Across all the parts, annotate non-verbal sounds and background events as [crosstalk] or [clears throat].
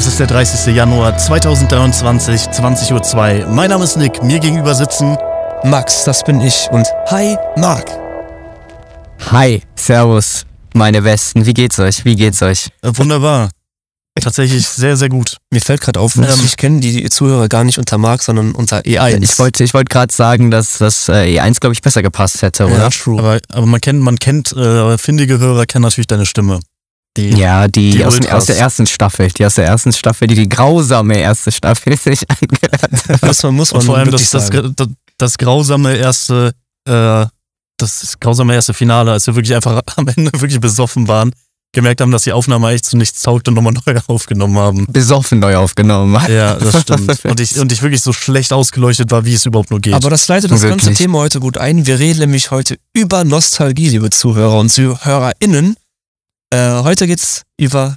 Es ist der 30. Januar 2023, 20.02 Uhr. Mein Name ist Nick, mir gegenüber sitzen Max, das bin ich. Und hi, Marc. Hi, Servus, meine Besten. Wie geht's euch? Wie geht's euch? Äh, wunderbar. Tatsächlich sehr, sehr gut. Mir fällt gerade auf, ähm, ich kenne die Zuhörer gar nicht unter Marc, sondern unter E1. Ich wollte ich wollte gerade sagen, dass das äh, E1, glaube ich, besser gepasst hätte, oder? Ja, true. Aber, aber man kennt, man kennt, äh, findige Hörer kennen natürlich deine Stimme. Die, ja, die, die aus, aus, der ersten Staffel, die aus der ersten Staffel, die, die grausame erste Staffel [laughs] sich angehört. Das muss man vor allem das, das, das, das, grausame erste, äh, das grausame erste Finale, als wir wirklich einfach [laughs] am Ende wirklich besoffen waren gemerkt haben, dass die Aufnahme eigentlich zu nichts taugt und nochmal neu [laughs] aufgenommen haben. Besoffen neu aufgenommen. Ja, das stimmt. Und ich, und ich wirklich so schlecht ausgeleuchtet war, wie es überhaupt nur geht. Aber das leitet das wirklich. ganze Thema heute gut ein. Wir reden nämlich heute über Nostalgie, liebe Zuhörer und ZuhörerInnen. Äh, heute geht's über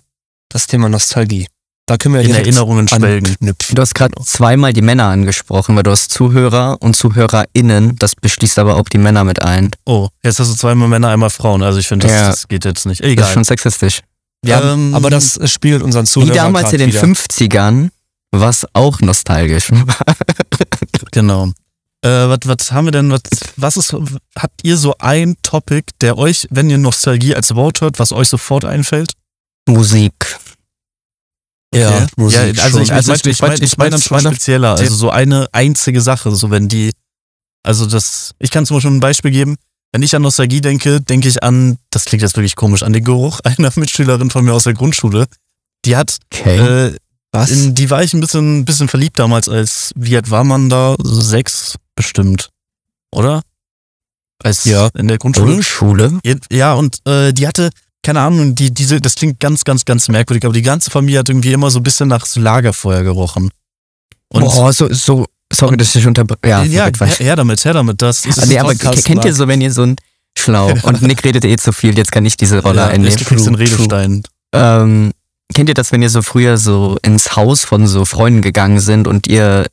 das Thema Nostalgie. Da können wir in Erinnerungen schwelgen. Du hast gerade zweimal die Männer angesprochen, weil du hast Zuhörer und ZuhörerInnen. Das beschließt aber auch die Männer mit ein. Oh, jetzt hast du zweimal Männer, einmal Frauen. Also ich finde, das, ja. das, geht jetzt nicht. Egal. Das ist schon sexistisch. Ja, ähm, aber das spiegelt unseren Zuhörern Wie damals in den wieder. 50ern, was auch nostalgisch. genau. Äh, was, was haben wir denn, was, was ist, habt ihr so ein Topic, der euch, wenn ihr Nostalgie als Wort hört, was euch sofort einfällt? Musik. Ja, Musik ja also ich, also ich, ich meine ich mein dann schon spezieller, also so eine einzige Sache, so wenn die, also das, ich kann zum Beispiel ein Beispiel geben, wenn ich an Nostalgie denke, denke ich an, das klingt jetzt wirklich komisch, an den Geruch [laughs] einer Mitschülerin von mir aus der Grundschule. Die hat, okay. äh, was? In, die war ich ein bisschen, bisschen verliebt damals, als, wie alt war man da? Sechs bestimmt, oder? Als ja. in der Grundschule. Grundschule? Ja, und äh, die hatte, keine Ahnung, die, diese, das klingt ganz, ganz, ganz merkwürdig, aber die ganze Familie hat irgendwie immer so ein bisschen nach Lagerfeuer gerochen. Und Boah, so, so, sorry, dass ich unter, ja, ja her, her damit, her damit, das ist ah, nee, aber kennt ihr so, wenn ihr so ein, schlau, [laughs] und Nick redet eh zu viel, jetzt kann ich diese Rolle ja, einnehmen. Du kriegst den Redestein. Ähm, kennt ihr das, wenn ihr so früher so ins Haus von so Freunden gegangen sind und ihr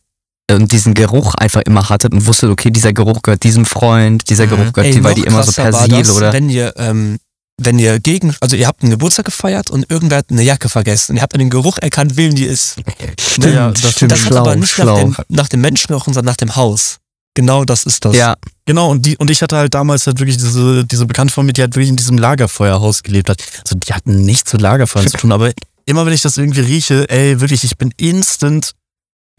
und diesen Geruch einfach immer hattet und wusstet, okay, dieser Geruch gehört diesem Freund, dieser Geruch mhm. gehört Ey, die, weil die immer so Persil oder. Wenn ihr ähm, wenn ihr gegen, also ihr habt einen Geburtstag gefeiert und irgendwer hat eine Jacke vergessen und ihr habt an den Geruch erkannt, wem die ist. Stimmt, ja, das, stimmt. das schlau, aber nicht nach dem, nach dem Menschengeruch, sondern nach dem Haus. Genau das ist das. Ja. Genau, und, die, und ich hatte halt damals halt wirklich diese, diese Bekannte von mir, die halt wirklich in diesem Lagerfeuerhaus gelebt hat. Also die hatten nichts mit Lagerfeuer [laughs] zu tun, aber immer wenn ich das irgendwie rieche, ey, wirklich, ich bin instant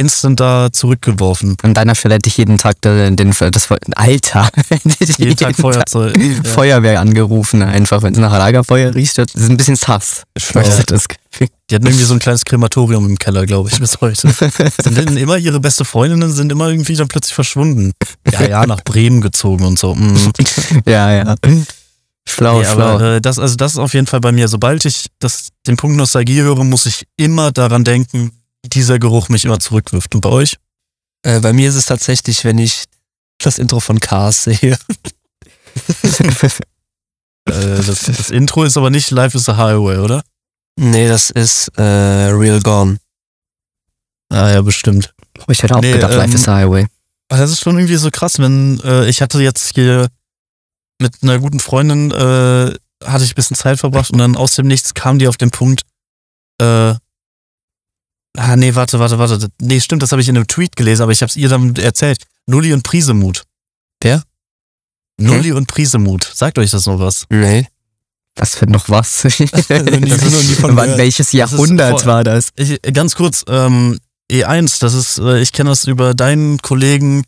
instant da zurückgeworfen. An deiner Stelle hätte ich jeden Tag den, den das Alter, [laughs] jeden, jeden Tag Feuerzeug. [laughs] Ja. Feuerwehr angerufen, einfach wenn es nach Lagerfeuer riecht. Das ist ein bisschen Sass. Weiß das Die hatten irgendwie so ein kleines Krematorium im Keller, glaube ich, bis heute. sind immer ihre beste Freundinnen sind immer irgendwie dann plötzlich verschwunden. Ja, ja, nach Bremen gezogen und so. Mm. [laughs] Ja, ja. Schlau, ja, schlau. Aber, äh, das, also das ist auf jeden Fall bei mir. Sobald ich das, den Punkt Nostalgie höre, muss ich immer daran denken, dieser Geruch mich immer zurückwirft. Und bei euch? Äh, bei mir ist es tatsächlich, wenn ich das Intro von Cars [laughs] sehe. äh, das, das, Intro ist aber nicht Life is a Highway, oder? Nee, das ist äh, Real Gone. Ah ja, bestimmt. Ich hätte auch nee, gedacht, ähm, Life is a Highway. Das ist schon irgendwie so krass, wenn äh, ich hatte jetzt hier mit einer guten Freundin äh, hatte ich ein bisschen Zeit verbracht und dann aus dem Nichts kam die auf den Punkt, äh, Ah, nee, warte, warte, warte. Nee, stimmt, das habe ich in einem Tweet gelesen, aber ich habe es ihr dann erzählt. Nulli und Prisemut. Wer? Nulli hm? und Prisemut. Sagt euch das noch was? Nee. Was für noch was? [laughs] [laughs] Welches Jahrhundert das vor, war das? Ich, ganz kurz, ähm, E1, das ist, äh, ich kenne das über deinen Kollegen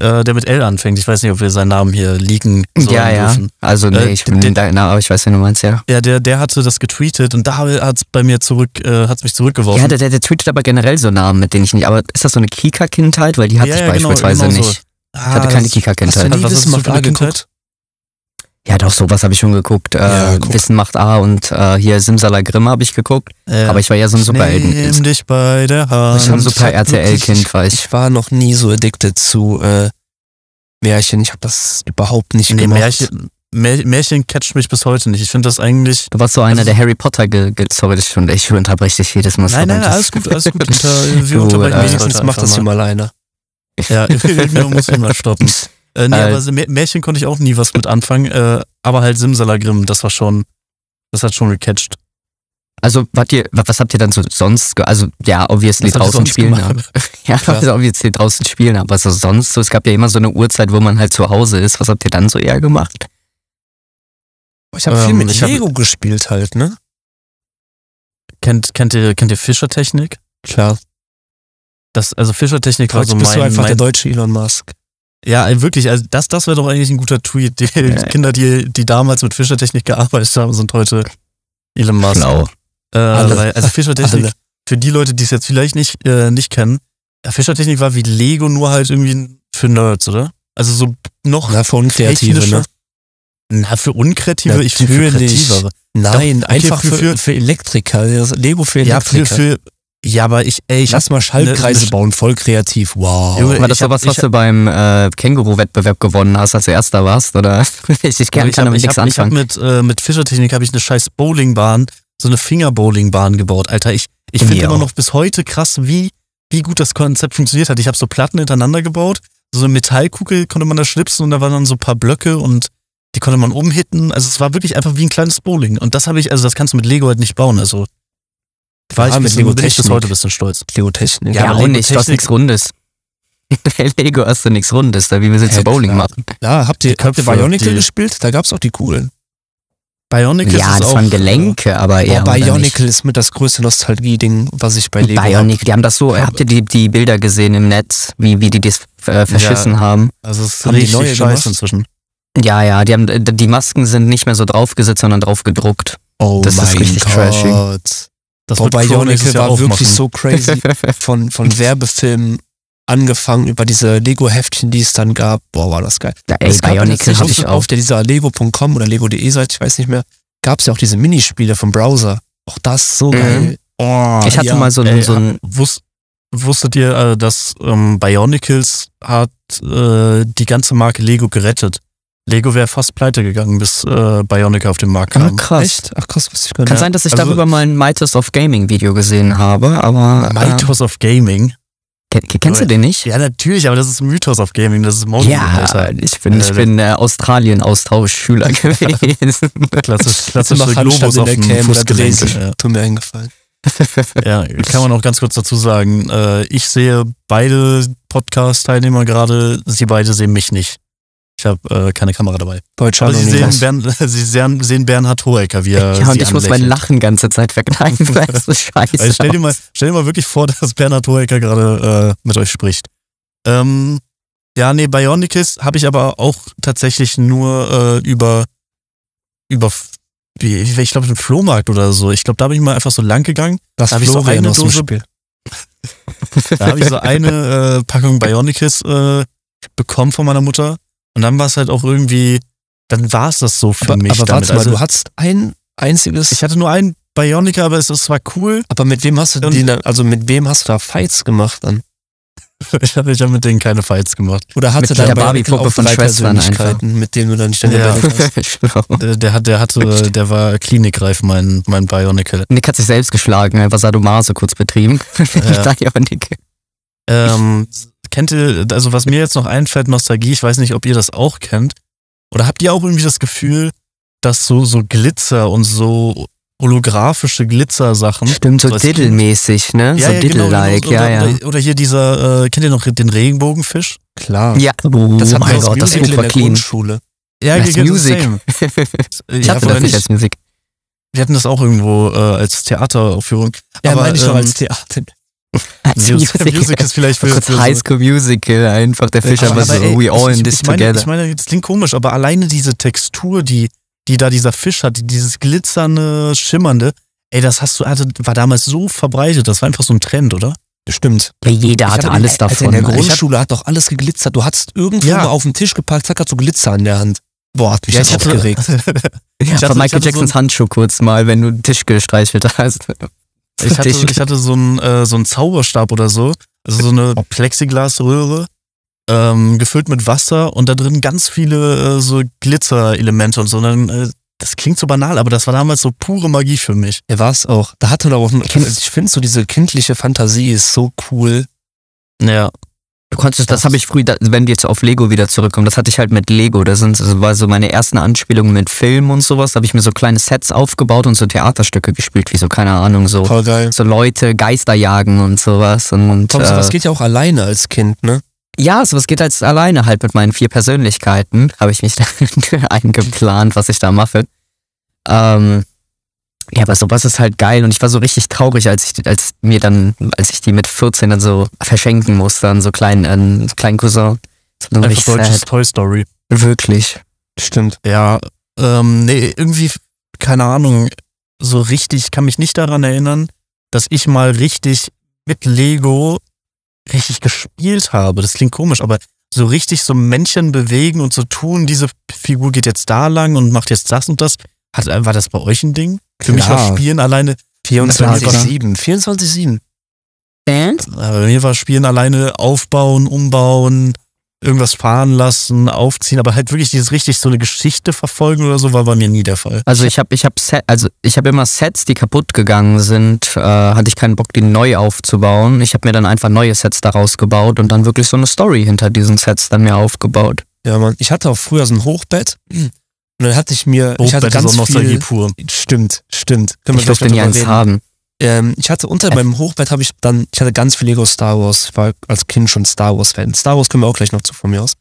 äh, der mit L anfängt. Ich weiß nicht, ob wir seinen Namen hier leaken sollen Ja, ja. Dürfen. Also nee, äh, ich bin da, aber ich weiß, wen du meinst, ja. Ja, der, der hatte das getweetet und da hat es bei mir zurück, äh, hat mich zurückgeworfen. Ja, der, der, der tweetet aber generell so Namen, mit denen ich nicht. Aber ist das so eine Kika-Kindheit? Weil die hatte ja, ich ja, genau, beispielsweise genau, nicht. So. Ah, ich hatte keine Kika-Kindheit. Was hast du mal für Kindheit? Ja, doch, sowas habe ich schon geguckt. Äh, Wissen macht A und äh, hier Simsalagrim habe ich geguckt. Ja. Aber ich war ja so ein Superhelden. Nimm dich bei der Hand. Ich war ein super RTL-Kind, war ich. Ich war noch nie so addicted zu äh, Märchen. Ich habe das überhaupt nicht nee, gemacht. Märchen, Märchen catcht mich bis heute nicht. Ich finde das eigentlich. Du warst so einer, der Harry Potter ge, ge sorry, schon, ich unterbreche dich jedes Mal. Nein, nein, nein, alles gut, alles gut. [laughs] Unter, wir unterbrechen äh, wenigstens macht das hier mal alleine. [laughs] Ja, wir muss ihn mal stoppen. Äh, nee, äh, aber Märchen konnte ich auch nie was mit anfangen, äh, aber halt Simsalagrim, das war schon, das hat schon gecatcht. Also, wart ihr, was habt ihr dann so sonst, also ja, obviously draußen spielen. Gemacht? [laughs] Ja, also obviously draußen spielen, aber so sonst so, es gab ja immer so eine Uhrzeit, wo man halt zu Hause ist. Was habt ihr dann so eher gemacht? Ich habe ähm, viel mit Lego hab, gespielt halt, ne? Kennt, kennt ihr, kennt ihr Fischertechnik? Klar. Das, also Fischertechnik war so mein... Bist du einfach mein, der deutsche Elon Musk. Ja, wirklich, also das, das wäre doch eigentlich ein guter Tweet. Die ja. Kinder, die, die damals mit Fischertechnik gearbeitet haben, sind heute Elon Musk. Genau. Äh, weil, also Fischertechnik, Alle. für die Leute, die es jetzt vielleicht nicht, äh, nicht kennen, Fischertechnik war wie Lego, nur halt irgendwie für Nerds, oder? Also so noch. Na, für Unkreative, ne? Na, für Unkreative, Natürlich. ich finde für Kreativere. Nein, Doch, einfach für, für, für Elektriker. Lego für Elektriker. Ja, für, für, ja, aber ich, ey, ich Lass mal Schaltkreise ne, bauen, voll kreativ. Wow. War das so was, was du beim äh, Känguru-Wettbewerb gewonnen hast, als du Erster warst? Oder [laughs] ich, ich kann, kann damit nichts anfangen. Ich habe mit, äh, mit Fischertechnik habe ich eine scheiß Bowlingbahn, so eine Fingerbowlingbahn gebaut. Alter, ich, ich finde immer noch bis heute krass, wie, wie gut das Konzept funktioniert hat. Ich habe so Platten hintereinander gebaut, so eine Metallkugel konnte man da schnipsen und da waren dann so ein paar Blöcke und die konnte man umhitten. Also es war wirklich einfach wie ein kleines Bowling. Und das habe ich, also das kannst du mit Lego halt nicht bauen. Also war ja, ich mit Lego Technik. bis heute ein bisschen stolz. Lego Technik. Ja, ja auch nicht. Du hast nichts Rundes. [laughs] Lego hast du nichts Rundes, da wie wir jetzt hey, Bowling klar. machen. Ja, habt ihr, habt ihr Bionicle gespielt? Da gab's auch die Kugeln. Bionicle ja, ist das auch, waren Gelenke, aber eher. Boah, Bionicle ist mit das größte Nostalgie-Ding, was ich bei Lego Bionicle, hab. die haben das so, habt ihr die, die Bilder gesehen im Netz, wie, wie die das äh, verschissen ja, haben? Also es ist haben richtig die neue scheiße inzwischen. Ja, ja, die haben die Masken sind nicht mehr so draufgesetzt, sondern drauf gedruckt. Oh das ist richtig Gott. trashy. Das Boah, Bionicle war wirklich so crazy. [laughs] von, von Werbefilmen angefangen über diese Lego-Heftchen, die es dann gab. Boah, war das geil. Ja, ey, Bionicle hatte ich auch. Auf der dieser lego.com oder lego.de Seite, ich weiß nicht mehr, gab es ja auch diese Minispiele vom Browser. Auch das so mhm. geil. Oh, ich hatte ja, mal so, ey, so ein... Wusst, wusstet ihr, äh, dass ähm, Bionicles hat äh, die ganze Marke Lego gerettet? Lego wäre fast pleite gegangen, bis äh, Bionica auf den Markt kam. Ah, krass. Echt? Ach krass, was ich gar Kann sein, dass ich also, darüber mal ein Mythos of Gaming Video gesehen habe, aber. Äh, Mythos of Gaming? Kenn, kennst du den nicht? Ja, natürlich, aber das ist Mythos of Gaming, das ist Motion. Ja, Alter. ich bin, ich bin äh, Australien-Austauschschüler [laughs] gewesen. Klassisch, klassische Globus auf dem Fußgelenk. Ja. Tut mir eingefallen. [laughs] ja, kann man auch ganz kurz dazu sagen. Äh, ich sehe beide Podcast-Teilnehmer gerade, sie beide sehen mich nicht. Ich habe äh, keine Kamera dabei. Deutsch Aber Sie sehen, Bern, [laughs] Sie sehen, sehen Bernhard Hohecker, wie er Ja, und ich muss mein Lachen ganze Zeit verkneifen, [laughs] weil das so scheiße also stell, dir mal, stell dir mal wirklich vor, [laughs] dass Bernhard Hohecker gerade äh, mit euch spricht. Ähm, ja, nee, Bionicus habe ich aber auch tatsächlich nur äh, über, über ich glaube, im Flohmarkt oder so. Ich glaube, da bin ich mal einfach so lang gegangen. Das da habe ich so eine Dose. Spiel. da habe ich so eine äh, Packung Bionicus äh, bekommen von meiner Mutter. Und dann war es halt auch irgendwie, dann war es das so für aber, mich. Aber damit. warte mal, also, du hattest ein einziges. Ich hatte nur einen Bionica, aber es, es war cool. Aber mit wem hast du die dann, also mit wem hast du da Fights gemacht dann? [laughs] ich habe ja mit denen keine Fights gemacht. Oder hatte dein Barbie-Puppe von Schwestern einfach. mit denen du dann ständig ja. [laughs] der, der, hat, der hatte, der war klinikreif, mein, mein Bionicle. Nick hat sich selbst geschlagen, einfach Sadomaso kurz betrieben. Ja. [laughs] Nick. Ähm, kennt ihr, also was mir jetzt noch einfällt, Nostalgie, ich weiß nicht, ob ihr das auch kennt. Oder habt ihr auch irgendwie das Gefühl, dass so, so Glitzer und so holographische Glitzer-Sachen. Stimmt, so Diddle-mäßig, ne? Ja, so ja, Diddle-like, genau, ja, ja. Oder hier dieser, äh, kennt ihr noch den Regenbogenfisch? Klar. Ja, oh, das hat mein Gott, das ist super clean. Grundschule. Ja, das genau, Music. ich ja, hatte das nicht als Musik. Wir hatten das auch irgendwo äh, als Theateraufführung. Ja, meine ich ähm, doch als Theater. Music, Music ist vielleicht für, für so High School Musical, einfach der Fischer aber so, ey, we all in this ich meine, together. Ich meine, das klingt komisch, aber alleine diese Textur, die, die da dieser Fisch hat, dieses glitzernde, schimmernde, ey, das hast du, also, war damals so verbreitet, das war einfach so ein Trend, oder? Stimmt. Ja, jeder ich hatte alles davon. In der Grundschule hat doch alles geglitzert. Du hattest irgendwo ja. mal auf den Tisch gepackt, zack, hat so Glitzer in der Hand. Boah, hat mich ja, das aufgeregt. [laughs] ja, von Michael Jacksons so Handschuh kurz mal, wenn du den Tisch gestreichelt hast. Ich hatte, ich hatte so einen äh, so einen Zauberstab oder so, also so eine Plexiglasröhre, ähm, gefüllt mit Wasser und da drin ganz viele äh, so Glitzerelemente und so. Und dann, äh, das klingt so banal, aber das war damals so pure Magie für mich. Ja, war es auch. Da hatte man auch, ich finde so diese kindliche Fantasie ist so cool. Ja. Du konntest, das habe ich früh, wenn die jetzt auf Lego wieder zurückkommen, das hatte ich halt mit Lego. Das, sind, das war so meine ersten Anspielungen mit Film und sowas. Da habe ich mir so kleine Sets aufgebaut und so Theaterstücke gespielt, wie so, keine Ahnung, so, Voll geil. so Leute, Geister jagen und sowas. Und, Tom, äh, geht ja auch alleine als Kind, ne? Ja, sowas geht als alleine halt mit meinen vier Persönlichkeiten. Habe ich mich [laughs] da eingeplant, was ich da mache. Ähm, ja, aber sowas ist halt geil und ich war so richtig traurig, als ich, als mir dann, als ich die mit 14 dann so verschenken musste an so kleinen, äh, kleinen Cousin. Das Einfach deutsches sad. Toy Story. Wirklich. Stimmt. Ja, ähm, nee, irgendwie, keine Ahnung, so richtig, kann mich nicht daran erinnern, dass ich mal richtig mit Lego richtig gespielt habe. Das klingt komisch, aber so richtig so Männchen bewegen und so tun, diese Figur geht jetzt da lang und macht jetzt das und das. Hat, war das bei euch ein Ding? Für mich war Spielen alleine 24-7. 24-7. And? Bei mir war Spielen alleine aufbauen, umbauen, irgendwas fahren lassen, aufziehen, aber halt wirklich dieses richtig so eine Geschichte verfolgen oder so war bei mir nie der Fall. Also ich habe ich habe also ich habe immer Sets, die kaputt gegangen sind, äh, hatte ich keinen Bock die neu aufzubauen. Ich habe mir dann einfach neue Sets daraus gebaut und dann wirklich so eine Story hinter diesen Sets dann mir aufgebaut. Ja, man, ich hatte auch früher so ein Hochbett und dann hatte ich mir, Hochbett ich hatte ganz ist viel, pur. Stimmt, stimmt. Können ich durfte nie eins haben. Ähm, ich hatte unter äh. meinem Hochbett habe ich dann, ich hatte ganz viel Lego Star Wars. Ich war als Kind schon Star Wars Fan. Star Wars können wir auch gleich noch zu von mir aus.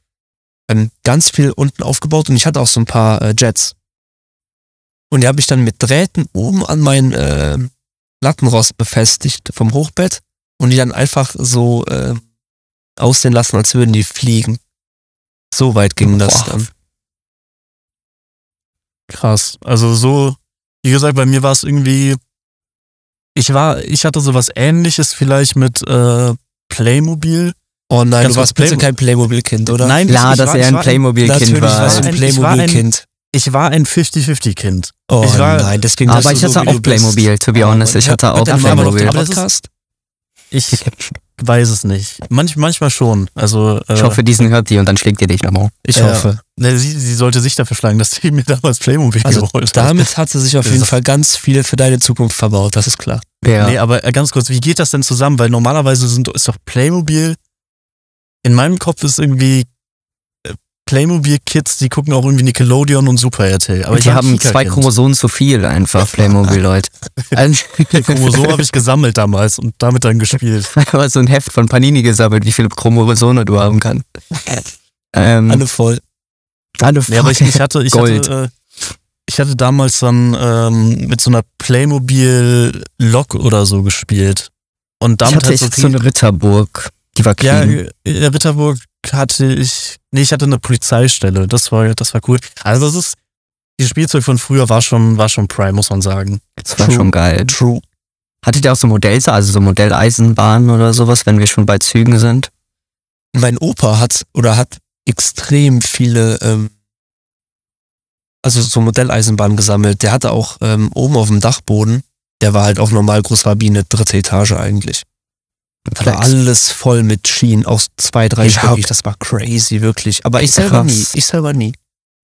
Ähm, ganz viel unten aufgebaut und ich hatte auch so ein paar äh, Jets. Und die habe ich dann mit Drähten oben an mein äh, Lattenrost befestigt vom Hochbett und die dann einfach so äh, aussehen lassen, als würden die fliegen. So weit ging Boah. das dann. Krass. Also so, wie gesagt, bei mir war es irgendwie, ich war, ich hatte sowas ähnliches vielleicht mit äh, Playmobil. Oh nein, Ganz du warst bitte kein Playmobil-Kind, oder? Nein, klar, dass er ein Playmobil-Kind war. Warst ein Playmobil-Kind. Ich war ein 50-50-Kind. Oh ich war, nein, das ging Aber ich hatte so, auch Playmobil, to be honest. Ich hatte auch Playmobil. Aber das ist, ich weiß es nicht. Manch, manchmal schon. Also, äh, ich hoffe, diesen hört die und dann schlägt ihr dich nochmal. Ich ja. hoffe. Ne, sie, sie sollte sich dafür schlagen, dass sie mir damals Playmobil also geholt hat. Damit hat sie sich auf jeden Fall ganz viel für deine Zukunft verbaut, das ist klar. Ja. Nee, aber äh, ganz kurz, wie geht das denn zusammen? Weil normalerweise sind, ist doch Playmobil, in meinem Kopf ist irgendwie Playmobil-Kids, die gucken auch irgendwie Nickelodeon und Super RTL. Aber die haben zwei Chromosomen zu viel einfach, [laughs] Playmobil-Leute. Chromosomen habe ich gesammelt damals und damit dann gespielt. [laughs] Ich habe so ein Heft von Panini gesammelt, wie viele Chromosome du haben kannst. Ähm, Alle voll. Alle voll. Ja, aber ich, ich hatte, ich Gold. hatte, äh, ich hatte damals dann ähm, mit so einer Playmobil-Lok oder so gespielt. Und damit ich hatte so, so eine Ritterburg. Die war clean. Ja, Ritterburg hatte ich, nee, ich hatte eine Polizeistelle. Das war, das war cool. Also das ist, dieses Spielzeug von früher war schon, war schon Prime, muss man sagen. Das war True. schon geil. True. Hattet ihr auch so Modelle, also so Modelleisenbahnen oder sowas, wenn wir schon bei Zügen sind? Mein Opa hat oder hat extrem viele, ähm, also so Modelleisenbahnen gesammelt. Der hatte auch ähm, oben auf dem Dachboden, der war halt auf normal Großrabine, dritte Etage eigentlich. Da war alles voll mit Schienen, aus zwei, drei Stück. Das war crazy, wirklich. Aber ich selber Krass. nie. Ich selber nie.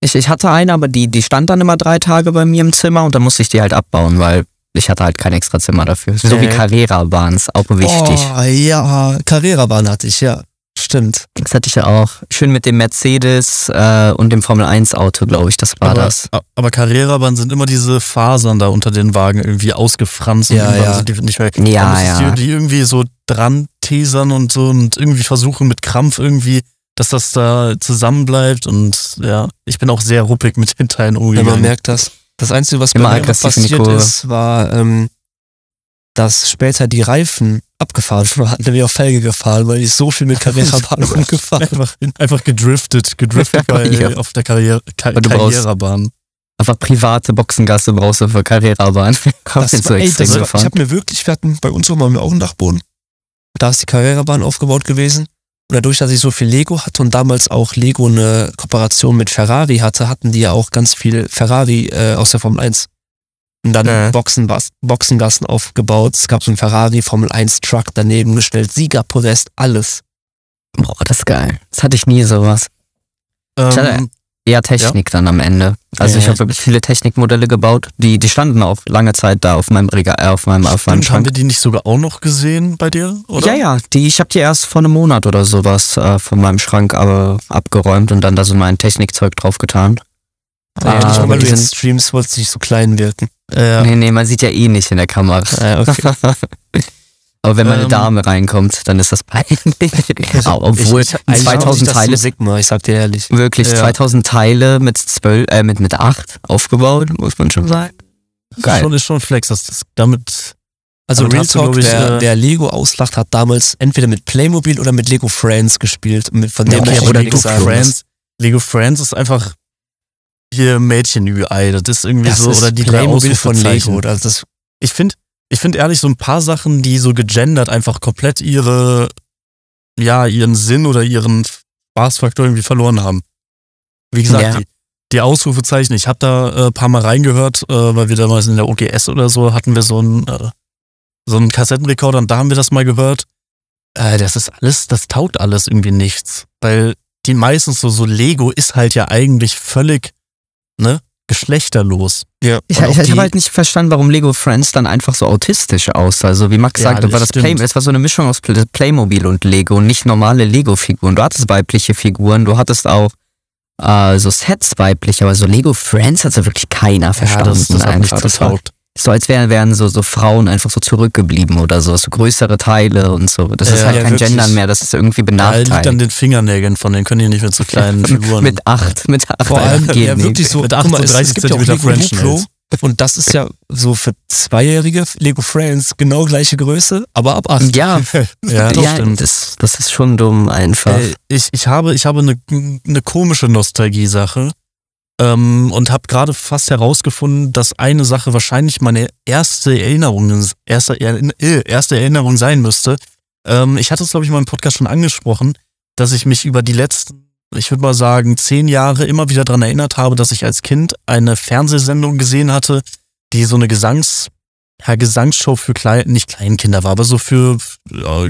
Ich, ich hatte eine, aber die, die stand dann immer drei Tage bei mir im Zimmer und dann musste ich die halt abbauen, weil ich hatte halt kein extra Zimmer dafür. So wie Carrera-Bahn ist auch wichtig. Oh, ja, Carrera-Bahn hatte ich, ja. Stimmt. Das hatte ich ja auch. Schön mit dem Mercedes äh, und dem Formel 1 Auto, glaube ich, das war aber, das. Aber Carrera-Bahn sind immer diese Fasern da unter den Wagen irgendwie ausgefranst. Ja, ja. Die, nicht mehr, ja, ja. Die, die irgendwie so dran tesern und so und irgendwie versuchen mit Krampf irgendwie, dass das da zusammenbleibt und ja, ich bin auch sehr ruppig mit den Teilen umgegangen. Ja, man merkt das. Das Einzige, was immer bei mir passiert ist, war, ähm, dass später die Reifen abgefahren waren, nämlich auf Felge gefahren, weil ich so viel mit Carrera-Bahn [laughs] rumgefahren einfach, einfach gedriftet, gedriftet [laughs] bei, ja. auf der Karriere, Kar Karrierebahn. Einfach private Boxengasse brauchst du für Karrierebahn. [laughs] Das war, so ey, das war, ich habe mir wirklich, wir hatten bei uns oben auch einen Dachboden. Da ist die Karrierebahn aufgebaut gewesen. Und dadurch, dass ich so viel Lego hatte und damals auch Lego eine Kooperation mit Ferrari hatte, hatten die ja auch ganz viel Ferrari äh, aus der Formel 1. Und dann äh. Boxen, Boxengassen aufgebaut. Es gab so einen Ferrari Formel 1 Truck daneben gestellt, Siegerpodest, alles. Boah, das ist geil. Das hatte ich nie sowas. Ähm, eher Technik ja. dann am Ende. Also ja. ich habe wirklich viele Technikmodelle gebaut, die, die standen auch lange Zeit da auf meinem Regal, äh, auf meinem, auf meinem Schrank. Haben wir die nicht sogar auch noch gesehen bei dir, oder? Ja, ja, die, ich habe die erst vor einem Monat oder sowas äh, von meinem Schrank äh, abgeräumt und dann da so mein Technikzeug draufgetan. Ah, ja, nicht, weil du jetzt Streams wolltest nicht so klein wirken. Ja. Nee, nee, man sieht ja eh nicht in der Kamera. Ah, okay. [laughs] Aber wenn meine ähm, Dame reinkommt, dann ist das peinlich. [laughs] Obwohl ich, ich, 2000 Teile. Sigma, ich sag dir ehrlich. Wirklich, ja. 2000 Teile mit 12, äh, mit, mit 8 aufgebaut, muss man schon sagen. Geil. Schon, ist schon Flex, das, das damit. Also damit Real Talk, du, ich, wer, äh, wer, Lego auslacht, hat damals entweder mit Playmobil oder mit Lego Friends gespielt. Von dem ja, oder Lego Friends. Lego Friends ist einfach hier Mädchen-Ü-Ei. Das ist irgendwie das so, ist oder die Playmobil von Lego. Das ist ich finde, ich finde ehrlich so ein paar Sachen, die so gegendert einfach komplett ihre, ja, ihren Sinn oder ihren Spaßfaktor irgendwie verloren haben. Wie gesagt, ja. die, die Ausrufezeichen, ich habe da ein äh, paar Mal reingehört, äh, weil wir damals in der OGS oder so hatten wir so einen, äh, so einen Kassettenrekorder und da haben wir das mal gehört. Äh, das ist alles, das taugt alles irgendwie nichts. Weil die meistens so, so Lego ist halt ja eigentlich völlig, ne, geschlechterlos. Ja. Ich, ich, ich habe halt nicht verstanden, warum Lego Friends dann einfach so autistisch aussah. Also wie Max ja, sagte, war das Play, es war so eine Mischung aus Playmobil und Lego und nicht normale Lego-Figuren. Du hattest weibliche Figuren, du hattest auch äh, so Sets weiblich, aber so Lego Friends hat so wirklich keiner verstanden. Ja, das, das einfach. Das war, so als wären, wären so, so Frauen einfach so zurückgeblieben oder so, so größere Teile und so. Das ist halt ja, kein wirklich. Gendern mehr, das ist irgendwie benachteiligt. Ja, liegt an den Fingernägeln von denen, können die nicht mehr zu kleinen [laughs] Figuren. mit acht, mit acht. Vor allem, geht ja, wirklich so, mit 38 cm French Nails. Und das ist ja so für Zweijährige Lego Friends genau gleiche Größe, aber ab 8. [laughs] Ja, ja, das, ja das, das, ist schon dumm einfach. Äh, ich, ich habe, ich habe eine, eine komische Nostalgie-Sache ähm, und habe gerade fast herausgefunden, dass eine Sache wahrscheinlich meine erste Erinnerung, erste, äh, erste Erinnerung sein müsste. Ähm, ich hatte es, glaube ich, in meinem Podcast schon angesprochen, dass ich mich über die letzten, ich würde mal sagen, zehn Jahre immer wieder daran erinnert habe, dass ich als Kind eine Fernsehsendung gesehen hatte, die so eine Gesangs, ja, Gesangsshow für klein, nicht Kleinkinder war, aber so für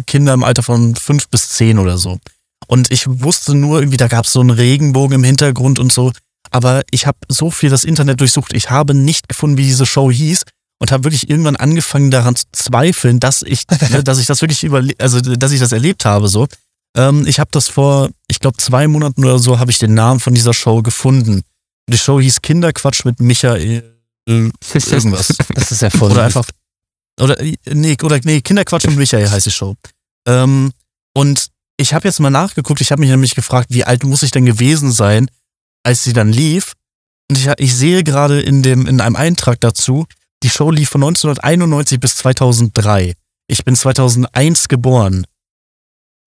Kinder im Alter von fünf bis zehn oder so. Und ich wusste nur irgendwie, da gab es so einen Regenbogen im Hintergrund und so aber ich habe so viel das Internet durchsucht. Ich habe nicht gefunden, wie diese Show hieß und habe wirklich irgendwann angefangen daran zu zweifeln, dass ich, [laughs] ne, dass ich das wirklich über, also dass ich das erlebt habe. So, ähm, ich habe das vor, ich glaube zwei Monaten oder so, habe ich den Namen von dieser Show gefunden. Die Show hieß Kinderquatsch mit Michael [laughs] irgendwas. Das ist ja voll. Oder einfach oder nee, oder nee, Kinderquatsch mit Michael heißt die Show. Ähm, und ich habe jetzt mal nachgeguckt. Ich habe mich nämlich gefragt, wie alt muss ich denn gewesen sein, als sie dann lief, und ich, ich sehe gerade in, dem, in einem Eintrag dazu, die Show lief von 1991 bis 2003. Ich bin 2001 geboren.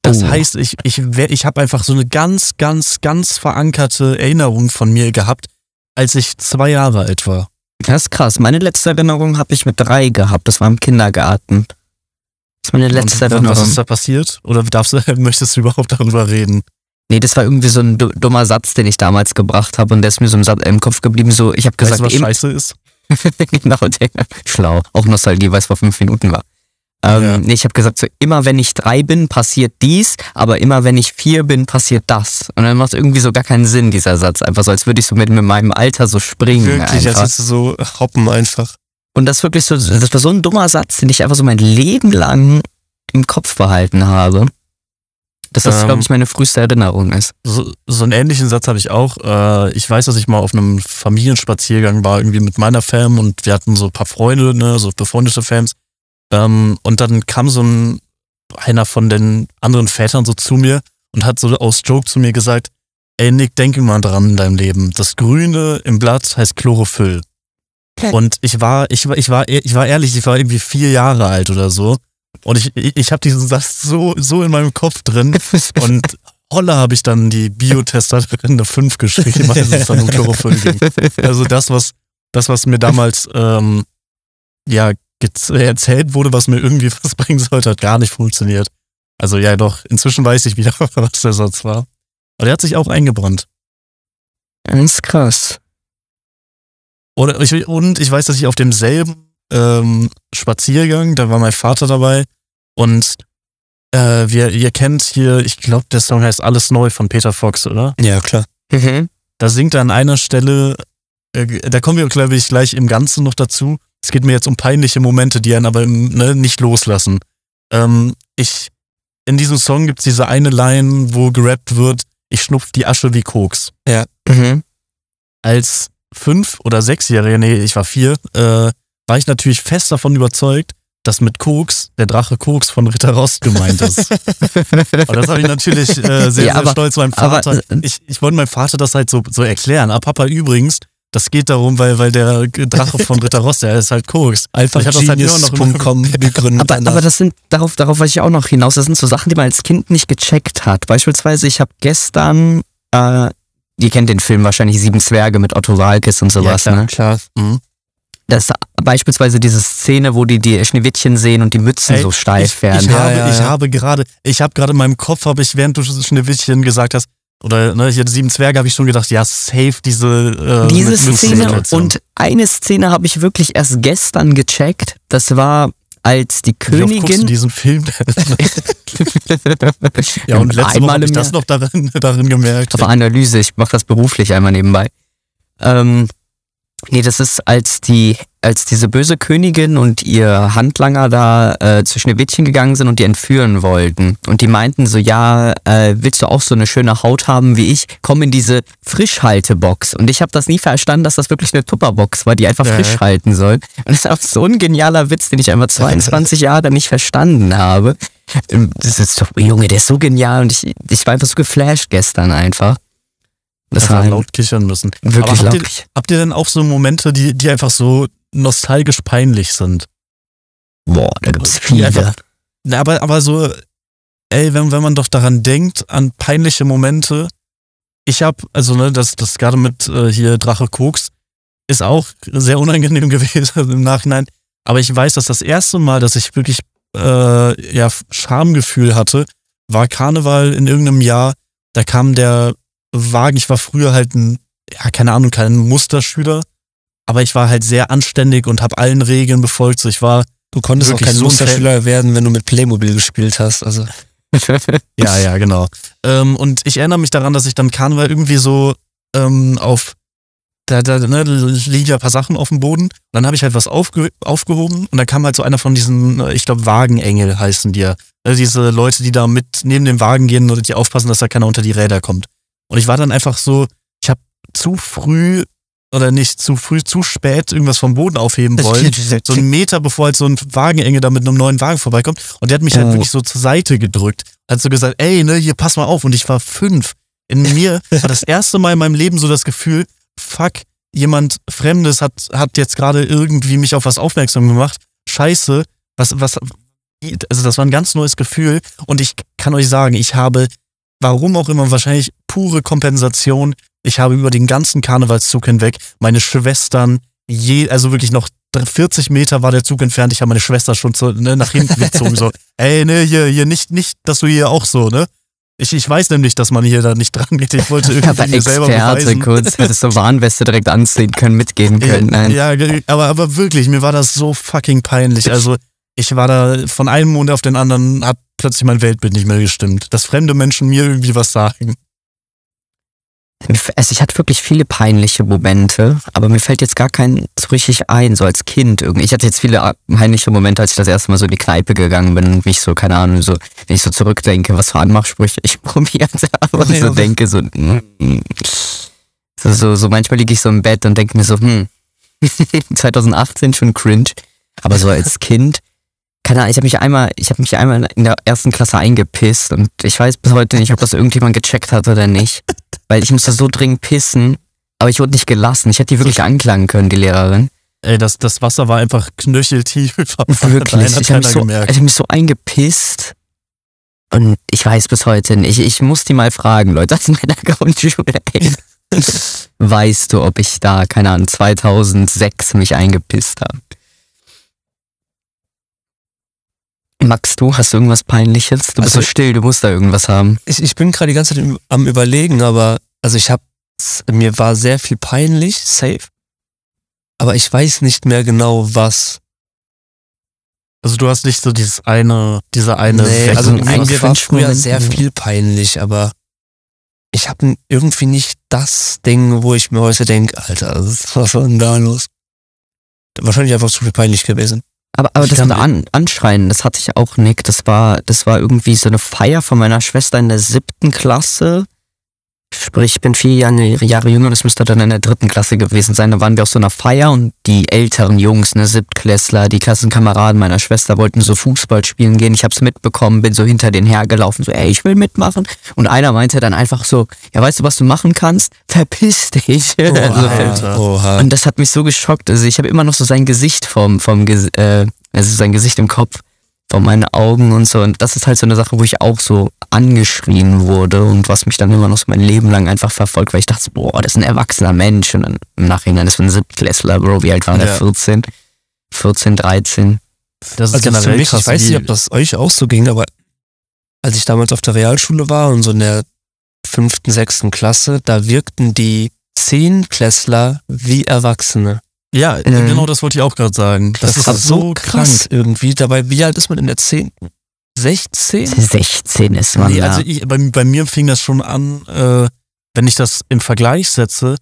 Das oh. heißt, ich, ich, ich habe einfach so eine ganz, ganz, ganz verankerte Erinnerung von mir gehabt, als ich zwei Jahre alt war. Das ist krass. Meine letzte Erinnerung habe ich mit drei gehabt. Das war im Kindergarten. Das ist meine letzte Und, Erinnerung. Was ist da passiert? Oder darfst du, [laughs] möchtest du überhaupt darüber reden? Nee, das war irgendwie so ein dummer Satz, den ich damals gebracht habe und der ist mir so im, Satz, im Kopf geblieben. So, ich habe gesagt, weißt du, was scheiße ist. [laughs] genau, der, schlau. Auch Nostalgie, weil es vor fünf Minuten war. Ähm, ja. nee, ich habe gesagt, so immer wenn ich drei bin, passiert dies, aber immer wenn ich vier bin, passiert das. Und dann macht irgendwie so gar keinen Sinn, dieser Satz. Einfach so, als würde ich so mit, mit meinem Alter so springen. Wirklich, einfach. als du so hoppen einfach. Und das wirklich so, das war so ein dummer Satz, den ich einfach so mein Leben lang im Kopf behalten habe. Dass das, ähm, glaube ich, meine früheste Erinnerung ist. So, so einen ähnlichen Satz habe ich auch. Äh, ich weiß, dass ich mal auf einem Familienspaziergang war, irgendwie mit meiner Fam und wir hatten so ein paar Freunde, ne, so befreundete Fans. Ähm, und dann kam so ein, einer von den anderen Vätern so zu mir und hat so aus Joke zu mir gesagt, ey Nick, denke mal dran in deinem Leben. Das Grüne im Blatt heißt Chlorophyll. Und ich war, ich war, ich war, ich war ehrlich, ich war irgendwie vier Jahre alt oder so. Und ich, ich habe diesen Satz so, so in meinem Kopf drin. [laughs] und holla habe ich dann die Biotesterin eine 5 geschrieben, als es dann um Chlorophyll ging. Also das, was, das, was mir damals ähm, ja, erzählt wurde, was mir irgendwie [laughs] was bringen sollte, hat gar nicht funktioniert. Also ja, doch, inzwischen weiß ich wieder, [laughs] was der Satz war. Aber der hat sich auch eingebrannt. Ist krass. Oder ich, und ich weiß, dass ich auf demselben ähm, Spaziergang, da war mein Vater dabei und äh, wir, ihr kennt hier, ich glaube, der Song heißt Alles Neu von Peter Fox, oder? Ja, klar. Mhm. da singt er an einer Stelle, äh, da kommen wir, glaube ich, gleich im Ganzen noch dazu. Es geht mir jetzt um peinliche Momente, die einen aber ne, nicht loslassen. Ähm, ich, in diesem Song gibt's diese eine Line, wo gerappt wird, ich schnupf die Asche wie Koks. Ja. Mhm. Als fünf- oder sechsjähriger, nee, ich war vier, äh, war ich natürlich fest davon überzeugt, dass mit Koks der Drache Koks von Ritter Rost gemeint ist. und das habe ich natürlich äh, [laughs] sehr, ja, aber, sehr stolz meinem Vater. Aber, ich, ich wollte meinem Vater das halt so, so erklären. Ah, Papa, übrigens, das geht darum, weil, weil der Drache von Ritter Rost, der ist halt Koks. Einfach ich habe das halt immer noch gegründet. Aber, aber das sind, darauf, darauf wollte ich auch noch hinaus, das sind so Sachen, die man als Kind nicht gecheckt hat. Beispielsweise, ich habe gestern, äh, ihr kennt den Film wahrscheinlich Sieben Zwerge mit Otto Walkes und sowas, ja, klar, ne? Klar. Mhm das beispielsweise diese Szene, wo die die Schneewittchen sehen und die Mützen Ey, so steif ich, werden. Ich, habe, ja, ja. ich habe gerade, ich habe gerade in meinem Kopf, habe ich während du Schneewittchen gesagt hast, oder ne, hier sieben Zwerge, habe ich schon gedacht, ja safe diese äh, diese Szene und eine Szene habe ich wirklich erst gestern gecheckt. Das war als die Königin. Wie oft diesen Film? [laughs] ja, und letzte Woche habe ich das noch darin, [laughs] darin gemerkt. Aber Analyse, ich mache das beruflich einmal nebenbei. Ähm, Nee, das ist als die, als diese böse Königin und ihr Handlanger da äh, zu Schneewittchen gegangen sind und die entführen wollten. Und die meinten so, ja, äh, willst du auch so eine schöne Haut haben wie ich? Komm in diese Frischhaltebox. Und ich habe das nie verstanden, dass das wirklich eine Tupperbox war, die einfach äh. frisch halten soll. Und das ist auch so ein genialer Witz, den ich einfach 22 [laughs] Jahre nicht verstanden habe. Ähm, das ist so, Junge, der ist so genial und ich, ich war einfach so geflasht gestern einfach. Das war laut kichern müssen. Wirklich Aber habt, ihr, habt ihr denn auch so Momente, die, die einfach so nostalgisch peinlich sind? Boah, da gibt's viele. Einfach, aber, aber so, ey, wenn, wenn man doch daran denkt, an peinliche Momente, ich hab, also ne, das, das gerade mit äh, hier Drache Koks ist auch sehr unangenehm [laughs] gewesen im Nachhinein. Aber ich weiß, dass das erste Mal, dass ich wirklich äh, ja, Schamgefühl hatte, war Karneval in irgendeinem Jahr. Da kam der Wagen. Ich war früher halt ein, ja, keine Ahnung, kein Musterschüler, aber ich war halt sehr anständig und habe allen Regeln befolgt. So, ich war. Du konntest auch kein so Musterschüler werden, wenn du mit Playmobil gespielt hast. Also. [laughs] [laughs] ja, ja, genau. Ähm, und ich erinnere mich daran, dass ich dann Karneval irgendwie so ähm, auf da, da ne, liegen ja ein paar Sachen auf dem Boden. Und dann habe ich halt was aufge aufgehoben und dann kam halt so einer von diesen, ich glaube, Wagenengel heißen die ja. Also diese Leute, die da mit neben dem Wagen gehen oder die aufpassen, dass da keiner unter die Räder kommt. Und ich war dann einfach so, ich habe zu früh oder nicht zu früh, zu spät irgendwas vom Boden aufheben wollen. so einen Meter bevor halt so ein Wagenenge da mit einem neuen Wagen vorbeikommt. Und der hat mich halt oh. wirklich so zur Seite gedrückt. Hat so gesagt, ey, ne, hier pass mal auf. Und ich war fünf. In mir [laughs] war das erste Mal in meinem Leben so das Gefühl, fuck, jemand Fremdes hat, hat jetzt gerade irgendwie mich auf was aufmerksam gemacht. Scheiße, was, was, also das war ein ganz neues Gefühl. Und ich kann euch sagen, ich habe warum auch immer, wahrscheinlich pure Kompensation. Ich habe über den ganzen Karnevalszug hinweg meine Schwestern, je, also wirklich noch 40 Meter war der Zug entfernt. Ich habe meine Schwester schon zu, ne, nach hinten gezogen. so, [laughs] ey, ne, hier, hier, nicht, nicht, dass du hier auch so, ne? Ich, ich weiß nämlich, dass man hier da nicht dran geht. Ich wollte [laughs] irgendwie aber mir selber beweisen. kurz, hättest du Warnweste direkt anziehen können, mitgehen können. Nein. Ja, aber, aber wirklich, mir war das so fucking peinlich. [laughs] Also ich war da von einem Mond auf den anderen, hat plötzlich mein Weltbild nicht mehr gestimmt. Dass fremde Menschen mir irgendwie was sagen. Also ich hatte wirklich viele peinliche Momente, aber mir fällt jetzt gar kein so richtig ein, so als Kind irgendwie. Ich hatte jetzt viele peinliche Momente, als ich das erste Mal so in die Kneipe gegangen bin und mich so, keine Ahnung, so, wenn ich so zurückdenke, was für Anmachsprüche ich [laughs] probiert habe und so denke, so, mm, so, so, so manchmal liege ich so im Bett und denke mir so, hm, [laughs] 2018 schon cringe, aber so als Kind keine Ahnung, ich habe mich einmal, ich habe mich einmal in der ersten Klasse eingepisst und ich weiß bis heute nicht, ob das irgendjemand gecheckt hat oder nicht, weil ich musste so dringend pissen, aber ich wurde nicht gelassen. Ich hätte die wirklich [laughs] anklagen können, die Lehrerin. Ey, das, das Wasser war einfach knöcheltief. [laughs] Wirklich, ich habe mich, so, hab mich so eingepisst und ich weiß bis heute nicht. Ich, ich muss die mal fragen, Leute, aus meiner [laughs] Grundschule, ey. weißt du, ob ich da, keine Ahnung, 2006 mich eingepisst habe? Max, du hast irgendwas Peinliches? Du bist also, so still, du musst da irgendwas haben. Ich, ich bin gerade die ganze Zeit am überlegen, aber also ich habe mir war sehr viel peinlich, safe. Aber ich weiß nicht mehr genau was. Also du hast nicht so dieses eine, diese eine. Nee, also mir war früher sehr viel peinlich, aber ich habe irgendwie nicht das Ding, wo ich mir heute denke, Alter, was war denn da los? Wahrscheinlich einfach zu viel peinlich gewesen. Aber, aber das An Anschreien, das hatte ich auch, Nick. Das war, das war irgendwie so eine Feier von meiner Schwester in der siebten Klasse. Sprich, ich bin vier Jahre, Jahre jünger, das müsste dann in der dritten Klasse gewesen sein. Da waren wir auf so einer Feier und die älteren Jungs, ne, Siebtklässler, die Klassenkameraden meiner Schwester wollten so Fußball spielen gehen. Ich hab's mitbekommen, bin so hinter denen hergelaufen, so, ey, ich will mitmachen. Und einer meinte dann einfach so, ja, weißt du, was du machen kannst? Verpiss dich. [laughs] Oh, also, Oha. Und das hat mich so geschockt. Also ich habe immer noch so sein Gesicht vom, vom äh, also sein Gesicht im Kopf vor meinen Augen und so. Und das ist halt so eine Sache, wo ich auch so angeschrien wurde und was mich dann immer noch so mein Leben lang einfach verfolgt, weil ich dachte, boah, das ist ein erwachsener Mensch. Und dann im Nachhinein ist ein Siebtklässler, Bro, wie alt war ja. der? 14? 14, 13. Das ist also generell für mich, krass, ich weiß nicht, ob das euch auch so ging, aber als ich damals auf der Realschule war und so in der fünften, sechsten Klasse, da wirkten die Zehnklässler wie Erwachsene. Ja, mhm. genau das wollte ich auch gerade sagen. Das, das ist so krass krank. irgendwie. Dabei, wie alt ist man in der 10? 16? 16 ist man. Nee, also ich, bei, bei, mir fing das schon an, äh, wenn ich das im Vergleich setze,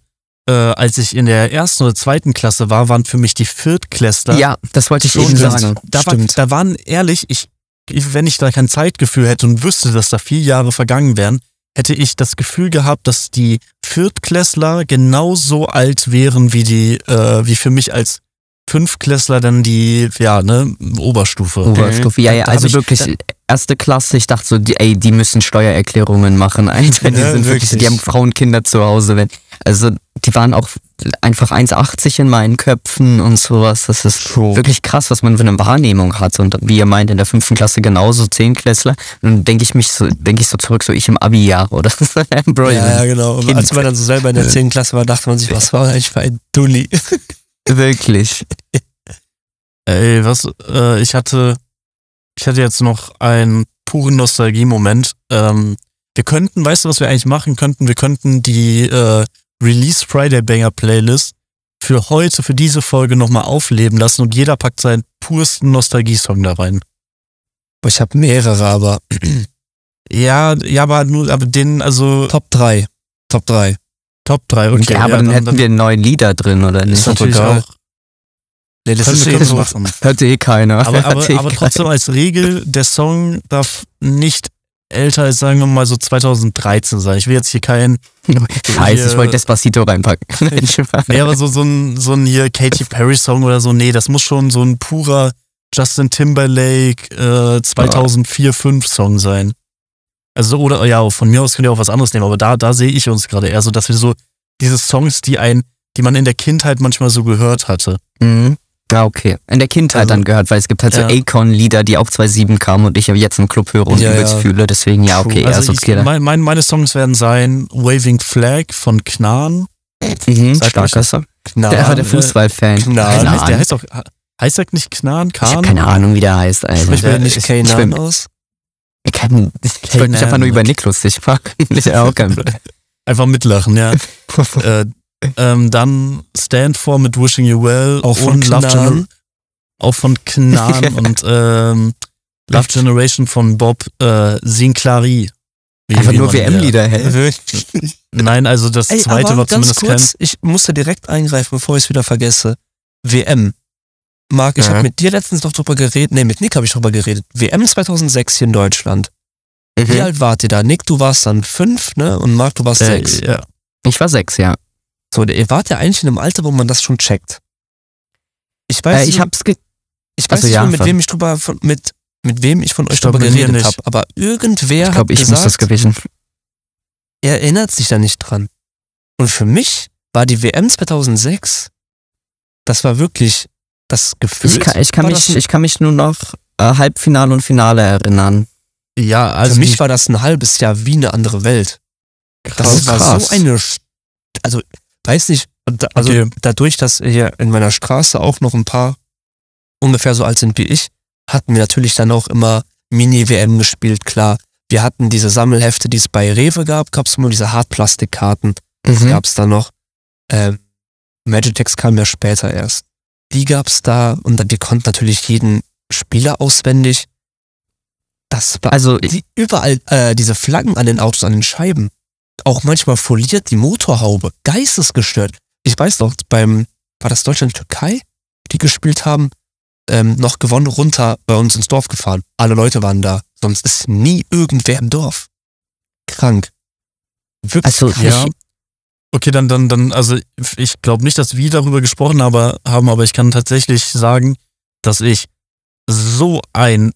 äh, als ich in der ersten oder zweiten Klasse war, waren für mich die Viertklässler. Ja, das wollte ich eben sagen. Da, war, da waren ehrlich, ich, wenn ich da kein Zeitgefühl hätte und wüsste, dass da vier Jahre vergangen wären, hätte ich das Gefühl gehabt, dass die Viertklässler genauso alt wären wie die, äh, wie für mich als Fünftklässler dann die, ja, ne, Oberstufe. Oberstufe, ja, ja, also wirklich da, erste Klasse, ich dachte so, die, ey, die müssen Steuererklärungen machen, einfach, die ja, sind wirklich, die haben Frauen, Kinder zu Hause, wenn, also, die waren auch einfach 1,80 in meinen Köpfen und sowas, das ist True. wirklich krass, was man für eine Wahrnehmung hat und wie ihr meint, in der fünften Klasse genauso, Zehnklässler, dann denke ich mich so, denke ich so zurück, so ich im Abi-Jahr oder so, [laughs] Bro, ja, ja, genau, kind. als man dann so selber in der zehnten Klasse war, dachte man sich, was war eigentlich für ein Dulli? [laughs] Wirklich. [laughs] Ey, was, äh, ich hatte, ich hatte jetzt noch einen puren Nostalgie-Moment. Ähm, wir könnten, weißt du, was wir eigentlich machen könnten? Wir könnten die äh, Release Friday Banger Playlist für heute, für diese Folge nochmal aufleben lassen und jeder packt seinen pursten Nostalgie-Song da rein. Ich habe mehrere, aber. [clears throat] ja, ja, aber nur, aber den, also. Top 3. Top 3. Top 3, okay. Ja, aber ja, dann, dann, hätten wir neuen Lieder drin, oder nicht? Ist natürlich auch. Nee, das ist eh so. Hört eh keiner. Aber, aber, eh aber trotzdem als Regel, der Song darf nicht älter als, sagen wir mal, so 2013 sein. Ich will jetzt hier kein. Scheiße, ich wollte Despacito reinpacken. [laughs] nee, aber so, so ein, so ein hier Katy Perry Song oder so, nee, das muss schon so ein purer Justin Timberlake äh, 2004, 5 Song sein. Also, oder, ja, von mir aus könnt ihr auch was anderes nehmen, aber da, da sehe ich uns gerade eher so, dass wir so diese Songs, die ein, die man in der Kindheit manchmal so gehört hatte. Mhm. Ja, okay. In der Kindheit also, dann gehört, weil es gibt halt ja. so Akon-Lieder, die auch 2007 kamen und ich jetzt im Club höre und ja, übelst ja. fühle. Deswegen, ja, okay. Also, also okay, mein, mein, meine Songs werden sein Waving Flag von Knan. Mhm, starker Song. Knan. Der, der Fußballfan. Knan. Knan. Der heißt auch, heißt er nicht Knan? Kahn? Ich habe keine Ahnung, wie der heißt. Alter. Spricht mir nicht Knan aus? Ich, kann, ich wollte mich einfach nur über Nick lustig machen. Ich auch [laughs] kein Einfach mitlachen, ja. [laughs] äh, ähm, dann Stand For mit Wishing You Well. Auch von Knan. Auch von Knan [laughs] und ähm, Love Generation von Bob äh, Sinclairi. Einfach nur WM-Lieder, hä? [laughs] Nein, also das Ey, zweite war zumindest kurz, kein... Ich musste direkt eingreifen, bevor ich es wieder vergesse. WM. Marc, ich ja. habe mit dir letztens noch drüber geredet, nee, mit Nick habe ich drüber geredet. WM 2006 hier in Deutschland. Mhm. Wie alt wart ihr da? Nick, du warst dann fünf, ne? Und Marc, du warst äh, sechs. Ja. Ich war sechs, ja. So, ihr wart ja eigentlich in einem Alter, wo man das schon checkt. Ich weiß, äh, ich hab's ge ich weiß also nicht ja, mit wem ich drüber von, mit mit wem ich von euch drüber geredet habe, aber irgendwer ich glaub, hat ich gesagt, muss das gewesen. er erinnert sich da nicht dran. Und für mich war die WM 2006, das war wirklich das Gefühl. Ich kann, ich kann mich, ich kann mich nur noch äh, Halbfinale und Finale erinnern. Ja, also für mich war das ein halbes Jahr wie eine andere Welt. Das war krass. so eine, also weiß nicht, also okay. dadurch, dass hier in meiner Straße auch noch ein paar ungefähr so alt sind wie ich, hatten wir natürlich dann auch immer Mini-WM gespielt, klar. Wir hatten diese Sammelhefte, die es bei Rewe gab, gab es immer diese Hartplastikkarten. Mhm. Gab es da noch. Ähm, Magitex kam ja später erst. Die gab's da und wir konnten natürlich jeden Spieler auswendig. Das war also die, überall äh, diese Flaggen an den Autos, an den Scheiben. Auch manchmal foliert die Motorhaube. Geistesgestört. Ich weiß noch, beim, war das Deutschland-Türkei, die gespielt haben, ähm, noch gewonnen, runter bei uns ins Dorf gefahren. Alle Leute waren da. Sonst ist nie irgendwer im Dorf. Krank. Wirklich also, krank. Ja. Okay, dann, dann, dann, also ich glaube nicht, dass wir darüber gesprochen haben, aber ich kann tatsächlich sagen, dass ich so ein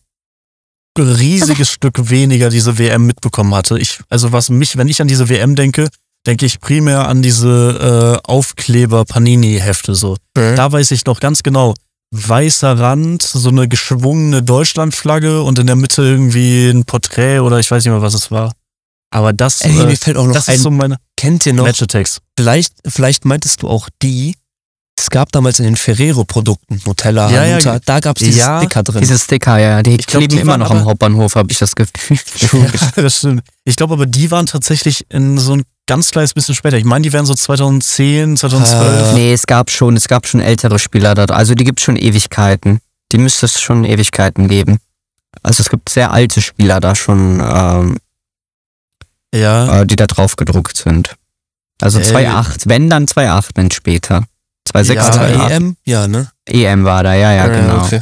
riesiges [laughs] Stück weniger diese WM mitbekommen hatte. Ich, also was mich, wenn ich an diese WM denke, denke ich primär an diese äh, Aufkleber Panini-Hefte so. Mhm. Da weiß ich noch ganz genau, weißer Rand, so eine geschwungene Deutschlandflagge und in der Mitte irgendwie ein Porträt oder ich weiß nicht mehr, was es war. Aber das, Ey, äh, mir fällt auch noch das ein, ist so meine kennt ihr noch? Match Vielleicht, vielleicht meintest du auch die, es gab damals in den Ferrero-Produkten, Nutella, ja, ja, da gab es diese ja, Sticker drin. Diese Sticker, ja, die ich kleben glaub, die immer noch am Hauptbahnhof, habe ich das Gefühl. [laughs] ja, das stimmt. Ich glaube aber, die waren tatsächlich in so ein ganz kleines bisschen später. Ich meine, die wären so 2010, 2012. Äh, nee, es gab schon, es gab schon ältere Spieler dort. Also die gibt schon Ewigkeiten. Die müsste es schon Ewigkeiten geben. Also es gibt sehr alte Spieler da schon, ähm, ja. Äh, die da drauf gedruckt sind. Also 2.8, wenn dann 2.8, wenn später. 2.6, ja, 2.8. EM? Ja, ne? EM war da, ja, ja, genau. Okay.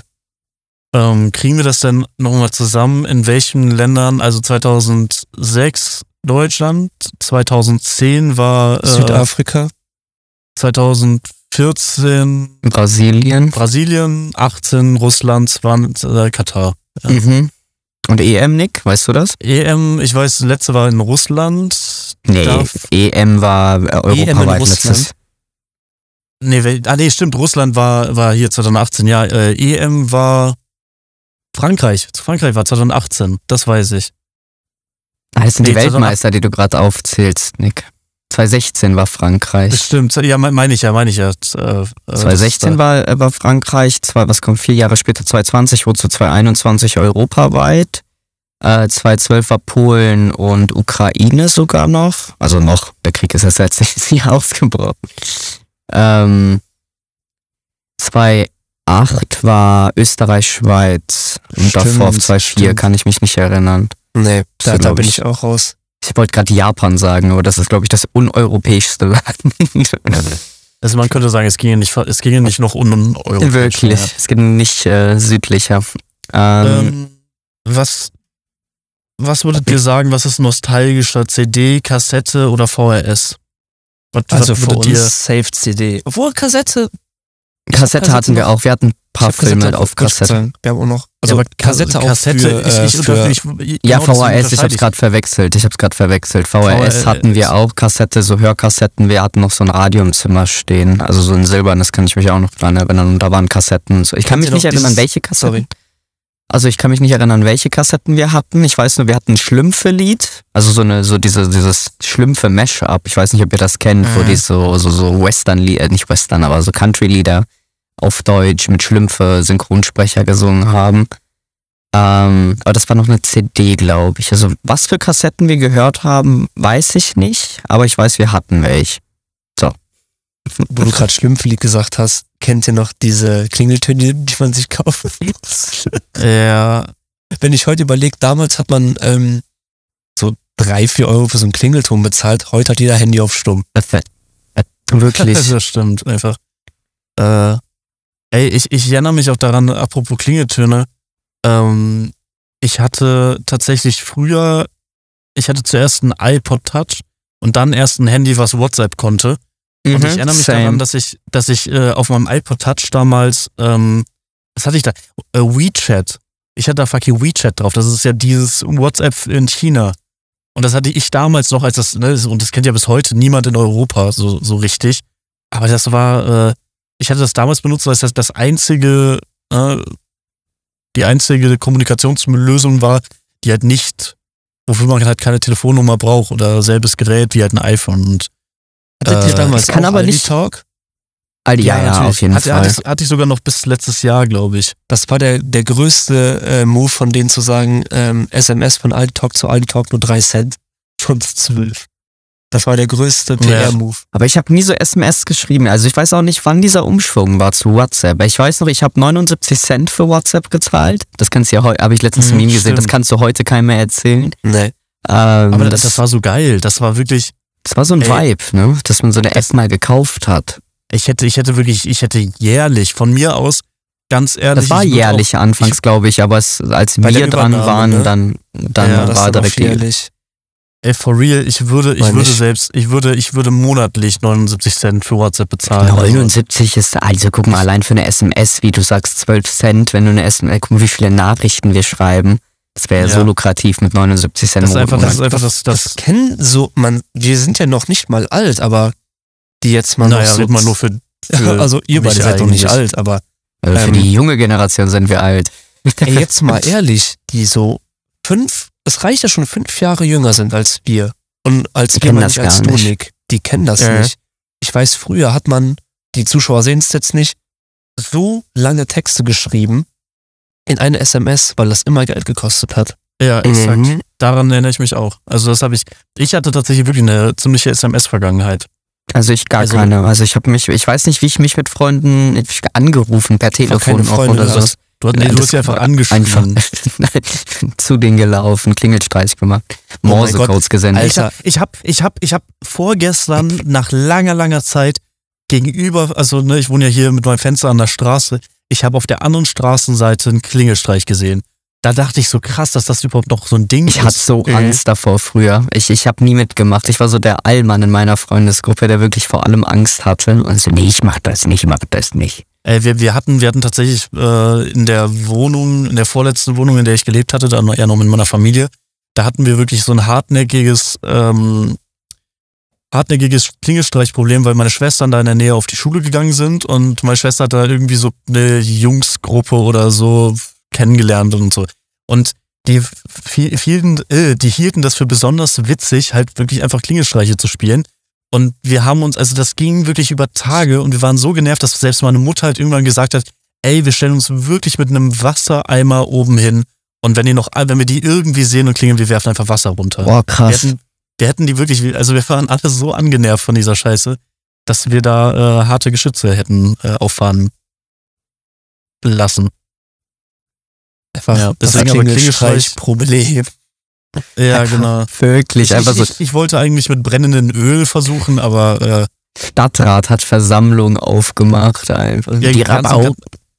Ähm, kriegen wir das denn nochmal zusammen, in welchen Ländern, also 2006 Deutschland, 2010 war äh, Südafrika, 2014 Brasilien, Brasilien, 18 Russland, 20 äh, Katar. Ja. Mhm. Und EM, Nick, weißt du das? EM, ich weiß, letzte war in Russland. Nee, Darf EM war äh, europaweit letztes. Nee, ah nee, stimmt, Russland war, war hier 2018, ja. Äh, EM war Frankreich. Frankreich war 2018, das weiß ich. Ah, das sind nee, die Weltmeister, die du gerade aufzählst, Nick. 2016 war Frankreich. Stimmt, ja, meine ich ja, meine ich ja. Äh, 2016 äh, war, äh, war Frankreich, zwei, was kommt vier Jahre später, 2020 wurde zu 2021 europaweit. Äh, 2012 war Polen und Ukraine sogar noch. Also noch, der Krieg ist erst letztes [laughs] Jahr ausgebrochen. Ähm, 2008 war Österreich, Schweiz und davor auf 2004 kann ich mich nicht erinnern. Nee, da, da bin ich auch raus. Ich wollte gerade Japan sagen, aber das ist, glaube ich, das uneuropäischste [laughs] Land. Also man könnte sagen, es ginge nicht, es ginge nicht noch uneuropäisch. Wirklich, es ging nicht äh, südlicher. Ähm, ähm, was, was würdet ihr sagen, was ist nostalgischer? CD, Kassette oder VRS? Was, also was für uns Safe CD. Obwohl Kassette Kassette hatten wir auch. Wir hatten ein paar Filme auf Kassette. Wir haben auch noch. Also ja, Kassette, auch Kassette. Für, ich, ich, für, ich, genau ja, VHS. Ich habe es gerade verwechselt. Ich habe es gerade verwechselt. VHS, VHS hatten wir auch. Kassette, so Hörkassetten. Wir hatten noch so ein Radio im Zimmer stehen. Also so ein silbernes kann ich mich auch noch dran erinnern. Und da waren Kassetten und so. Ich kann mich nicht erinnern, welche Kassetten. Sorry. Also ich kann mich nicht erinnern, welche Kassetten wir hatten. Ich weiß nur, wir hatten ein Schlümpfe-Lied. Also so eine, so diese, dieses Schlümpfe-Mash-up. Ich weiß nicht, ob ihr das kennt, mhm. wo die so, so, so Western-Lieder, nicht Western, aber so Country-Lieder auf Deutsch mit Schlümpfe Synchronsprecher gesungen haben. Ähm, aber das war noch eine CD, glaube ich. Also was für Kassetten wir gehört haben, weiß ich nicht, aber ich weiß, wir hatten welche. Wo du gerade Schlümpflied gesagt hast, kennt ihr noch diese Klingeltöne, die man sich kaufen [laughs] muss? ja. Wenn ich heute überlege, damals hat man ähm, so drei, vier Euro für so einen Klingelton bezahlt, heute hat jeder Handy auf Stumm. Wirklich. [laughs] das stimmt, einfach. Äh, Ey, ich, ich erinnere mich auch daran, apropos Klingeltöne. Ähm, ich hatte tatsächlich früher, ich hatte zuerst ein iPod Touch und dann erst ein Handy, was WhatsApp konnte. Mhm, und ich erinnere mich same. daran, dass ich, dass ich äh, auf meinem iPod Touch damals, ähm, was hatte ich da? Äh, WeChat. Ich hatte da fucking WeChat drauf. Das ist ja dieses WhatsApp in China. Und das hatte ich damals noch als das, ne, und das kennt ja bis heute niemand in Europa so, so richtig. Aber das war, äh, ich hatte das damals benutzt, weil es das, das einzige, äh, die einzige Kommunikationslösung war, die halt nicht, wofür man halt keine Telefonnummer braucht oder selbes Gerät wie halt ein iPhone. Und, Hattet äh, ihr damals kann aber nicht Talk? Aldi, ja, ja, ja auf jeden hatte, Fall. Hatte ich, hatte ich sogar noch bis letztes Jahr, glaube ich. Das war der, der größte äh, Move von denen zu sagen, ähm, SMS von Aldi Talk zu Aldi Talk nur drei Cent. [laughs] Schon zwölf. Das war der größte PR-Move. Aber ich habe nie so SMS geschrieben. Also ich weiß auch nicht, wann dieser Umschwung war zu WhatsApp. Ich weiß noch, ich habe 79 Cent für WhatsApp gezahlt. Das kannst du ja heute, habe ich letztens hm, Meme gesehen, das kannst du heute keinem mehr erzählen. Nee. Ähm, Aber das, das, war so geil. Das war wirklich. Das war so ein ey, Vibe, ne? Dass man so eine App mal gekauft hat. Ich hätte, ich hätte wirklich, ich hätte jährlich von mir aus ganz ehrlich. Das war jährlich auch, anfangs, glaube ich, aber es, als wir dran waren, ne? dann, dann ja, war direkt jährlich. Ey, for real, ich würde, ich würde selbst, ich würde, ich würde monatlich 79 Cent für WhatsApp bezahlen. 79 ist, also guck mal, allein für eine SMS, wie du sagst, 12 Cent, wenn du eine SMS, guck mal, wie viele Nachrichten wir schreiben. Das wäre ja. so lukrativ mit 79 Cent. Das ist einfach, das ist einfach das, das, das kennen so, man, wir sind ja noch nicht mal alt, aber die jetzt mal naja, noch so. man nur für, [laughs] für also ihr beide seid doch nicht alt, aber. Also für ähm, die junge Generation sind wir alt. [laughs] Ey, jetzt mal [laughs] ehrlich, die so fünf es reicht ja schon fünf Jahre jünger sind als wir. Und als die wir, nicht als du, Nick. Die kennen das äh. nicht. Ich weiß, früher hat man, die Zuschauer sehen es jetzt nicht, so lange Texte geschrieben in eine SMS, weil das immer Geld gekostet hat. Ja, exakt. Mhm. Daran erinnere ich mich auch. Also das habe ich, ich hatte tatsächlich wirklich eine ziemliche SMS-Vergangenheit. Also ich gar also, keine. Also ich habe mich, ich weiß nicht, wie ich mich mit Freunden angerufen per Telefon auch oder so. Du, nee, du hast ja einfach angeschrieben. Einfach [laughs] zu denen gelaufen, Klingelstreich gemacht, oh Morsecodes oh gesendet. Alter, ich habe ich hab, ich hab vorgestern nach langer, langer Zeit gegenüber, also ne, ich wohne ja hier mit meinem Fenster an der Straße, ich habe auf der anderen Straßenseite einen Klingelstreich gesehen. Da dachte ich so krass, dass das überhaupt noch so ein Ding ich ist. Ich hatte so äh. Angst davor früher. Ich, ich habe nie mitgemacht. Ich war so der Allmann in meiner Freundesgruppe, der wirklich vor allem Angst hatte. Und so, nee, ich mach das nicht, ich mach das nicht. Ey, wir, wir, hatten, wir hatten tatsächlich äh, in der Wohnung, in der vorletzten Wohnung, in der ich gelebt hatte, dann eher noch mit meiner Familie, da hatten wir wirklich so ein hartnäckiges, ähm, hartnäckiges Klingelstreichproblem, weil meine Schwestern da in der Nähe auf die Schule gegangen sind und meine Schwester hat da irgendwie so eine Jungsgruppe oder so kennengelernt und so. Und die, vielen, äh, die hielten das für besonders witzig, halt wirklich einfach Klingelstreiche zu spielen. Und wir haben uns, also das ging wirklich über Tage und wir waren so genervt, dass selbst meine Mutter halt irgendwann gesagt hat, ey, wir stellen uns wirklich mit einem Wassereimer oben hin und wenn die noch, wenn wir die irgendwie sehen und klingeln, wir werfen einfach Wasser runter. Boah, krass. Wir hätten, wir hätten die wirklich, also wir waren alle so angenervt von dieser Scheiße, dass wir da äh, harte Geschütze hätten äh, auffahren lassen. Einfach ja, deswegen aber Klingelstreich Problem. Ja, genau. Wirklich, ich, einfach so. Ich, ich, wollte eigentlich mit brennendem Öl versuchen, aber äh, Stadtrat hat Versammlung aufgemacht einfach. Ja, die Rabau.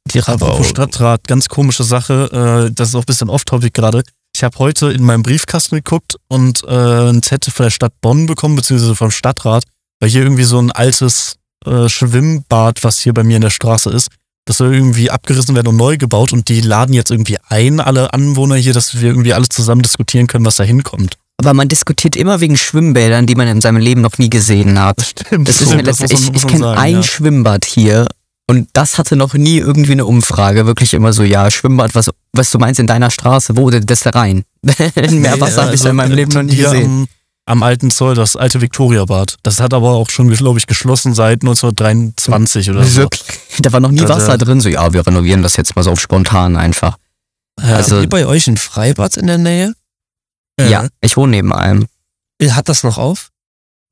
Die Rabau. Stadtrat, ganz komische Sache. Äh, das ist auch ein bisschen off-topic gerade. Ich habe heute in meinem Briefkasten geguckt und äh, ein Zettel von der Stadt Bonn bekommen, beziehungsweise vom Stadtrat, weil hier irgendwie so ein altes äh, Schwimmbad, was hier bei mir in der Straße ist, das soll irgendwie abgerissen werden und neu gebaut und die laden jetzt irgendwie ein, alle Anwohner hier, dass wir irgendwie alle zusammen diskutieren können, was da hinkommt. Aber man diskutiert immer wegen Schwimmbädern, die man in seinem Leben noch nie gesehen hat. Das stimmt. Das ist so, das ich ich kenne ein ja. Schwimmbad hier und das hatte noch nie irgendwie eine Umfrage. Wirklich immer so, ja, Schwimmbad, was, was du meinst in deiner Straße, wo denn das rein? [laughs] Mehr Wasser ja, habe ich also, in meinem Leben noch nie gesehen. Am, am alten Zoll, das alte Viktoriabad. Das hat aber auch schon, glaube ich, geschlossen seit 1923 oder so. Wirklich? Da war noch nie Wasser drin. So, ja, wir renovieren das jetzt mal so auf spontan einfach. Ja, also, wie bei euch ein Freibad in der Nähe? Ja, ja ich wohne neben einem. Hat das noch auf?